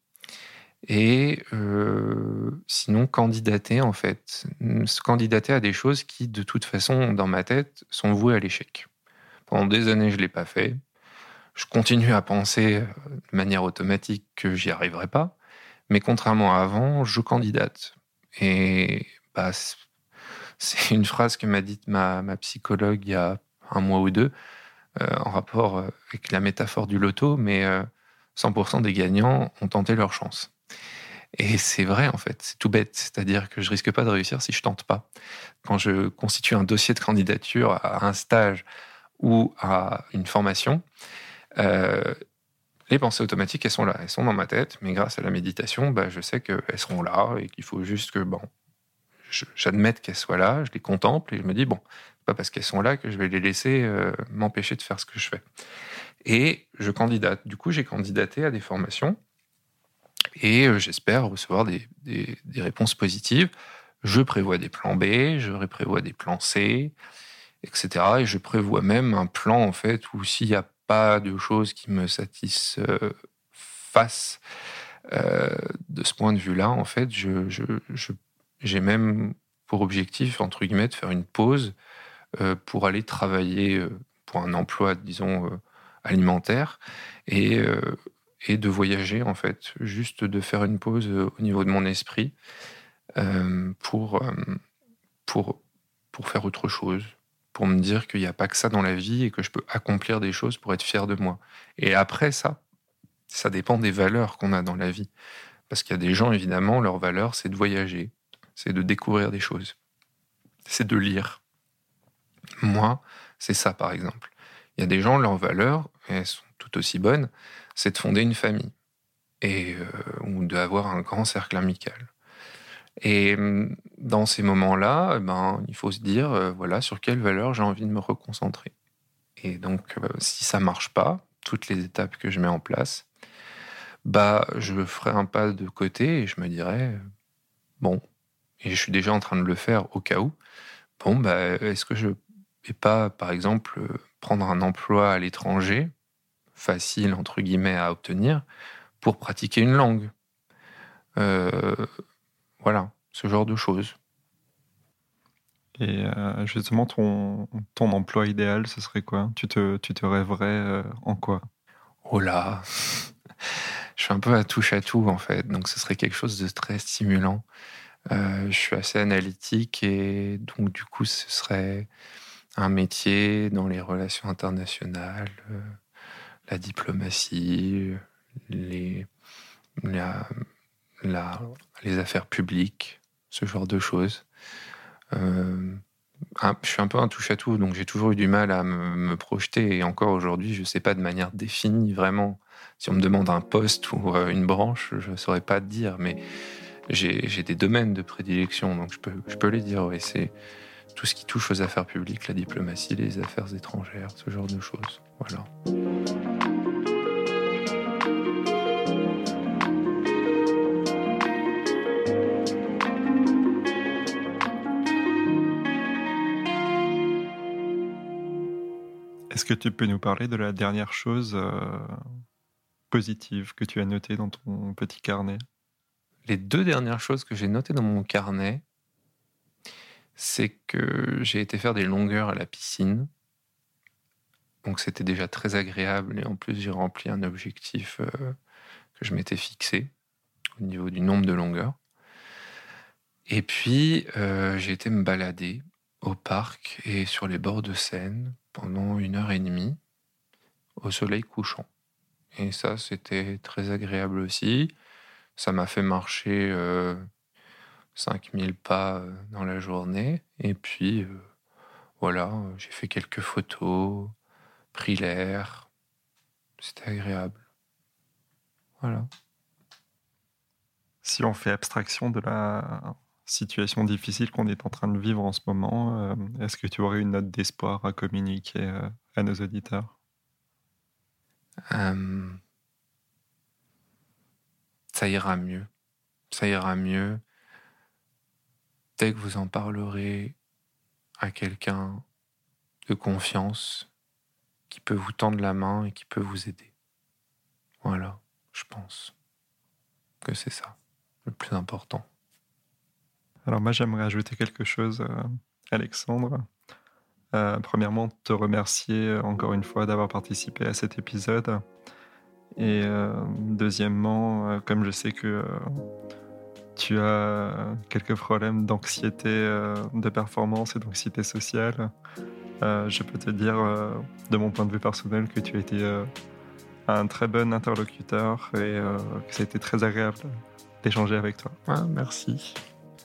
et euh, sinon candidater en fait, se candidater à des choses qui de toute façon dans ma tête sont vouées à l'échec. Pendant des années je l'ai pas fait. Je continue à penser de manière automatique que j'y arriverai pas, mais contrairement à avant, je candidate. Et bah, c'est une phrase que m'a dite ma, psychologue il y a un mois ou deux. Euh, en rapport euh, avec la métaphore du loto, mais 100% euh, des gagnants ont tenté leur chance. Et c'est vrai, en fait, c'est tout bête. C'est-à-dire que je risque pas de réussir si je tente pas. Quand je constitue un dossier de candidature à un stage ou à une formation, les pensées automatiques, elles sont là, elles sont dans ma tête, mais grâce à la méditation, bah, je sais qu'elles seront là et qu'il faut juste que, j'admette qu'elles soient là, je les contemple et je me dis, bon, pas parce qu'elles sont là que je vais les laisser euh, m'empêcher de faire ce que je fais. Et je candidate. Du coup, j'ai candidaté à des formations et euh, j'espère recevoir des, réponses positives. Je prévois des plans B, je prévois des plans C, etc. Et je prévois même un plan, en fait, où s'il n'y a pas de choses qui me satisfassent euh, de ce point de vue-là, en fait, j'ai même pour objectif, entre guillemets, de faire une pause euh, pour aller travailler euh, pour un emploi, disons, euh, alimentaire et, et de voyager, en fait, juste de faire une pause au niveau de mon esprit pour, pour, pour faire autre chose, pour me dire qu'il n'y a pas que ça dans la vie et que je peux accomplir des choses pour être fier de moi. Et après ça, ça dépend des valeurs qu'on a dans la vie. Parce qu'il y a des gens, évidemment, leur valeur, c'est de voyager, c'est de découvrir des choses, c'est de lire. Moi, c'est ça par exemple. Il y a des gens, leurs valeurs, et elles sont tout aussi bonnes, c'est de fonder une famille et euh, ou d'avoir un grand cercle amical. Et mm, dans ces moments-là, eh ben, il faut se dire, euh, voilà, sur quelle valeur j'ai envie de me reconcentrer. Et donc, euh, si ça marche pas, toutes les étapes que je mets en place, bah, je ferai un pas de côté et je me dirai, bon, et je suis déjà en train de le faire au cas où, bon, bah, est-ce que je vais pas, par exemple, prendre un emploi à l'étranger, facile, entre guillemets, à obtenir, pour pratiquer une langue? Euh, Voilà, ce genre de choses.
Et euh, justement, ton, ton emploi idéal, ce serait quoi? Tu te, tu te rêverais euh, en quoi?
Oh là <laughs> Je suis un peu à touche à tout, en fait. Donc, ce serait quelque chose de très stimulant. Euh, je suis assez analytique et donc, du coup, ce serait un métier dans les relations internationales, la diplomatie, les, la, les affaires publiques, ce genre de choses. Euh, je suis un peu un touche-à-tout, donc j'ai toujours eu du mal à me, projeter. Et encore aujourd'hui, je ne sais pas de manière définie vraiment. Si on me demande un poste ou euh, une branche, je ne saurais pas dire. Mais j'ai des domaines de prédilection, donc je peux, je peux les dire. Oui, c'est tout ce qui touche aux affaires publiques, la diplomatie, les affaires étrangères, ce genre de choses. Voilà.
Est-ce que tu peux nous parler de la dernière chose euh, positive que tu as notée dans ton petit carnet?
Les deux dernières choses que j'ai notées dans mon carnet, c'est que j'ai été faire des longueurs à la piscine. Donc c'était déjà très agréable et en plus j'ai rempli un objectif euh, que je m'étais fixé au niveau du nombre de longueurs. Et puis euh, j'ai été me balader au parc et sur les bords de Seine pendant une heure et demie au soleil couchant. Et ça, c'était très agréable aussi. Ça m'a fait marcher 5000 euh, pas euh, dans la journée. Et puis, euh, voilà, j'ai fait quelques photos, pris l'air. C'était agréable. Voilà.
Si on fait abstraction de la situation difficile qu'on est en train de vivre en ce moment, euh, est-ce que tu aurais une note d'espoir à communiquer euh, à nos auditeurs?
Ça ira mieux. Ça ira mieux dès que vous en parlerez à quelqu'un de confiance qui peut vous tendre la main et qui peut vous aider. Voilà, je pense que c'est ça le plus important.
Alors moi j'aimerais ajouter quelque chose, euh, Alexandre. Euh, premièrement, te remercier euh, encore une fois d'avoir participé à cet épisode. Et deuxièmement, comme je sais que tu as quelques problèmes d'anxiété de performance et d'anxiété sociale, je peux te dire de mon point de vue personnel que tu as été un très bon interlocuteur et que ça a été très agréable d'échanger avec toi.
merci.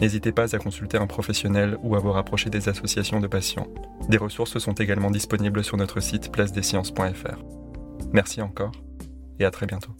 N'hésitez pas à consulter un professionnel ou à vous rapprocher des associations de patients. Des ressources sont également disponibles sur notre site place Merci encore et à très bientôt.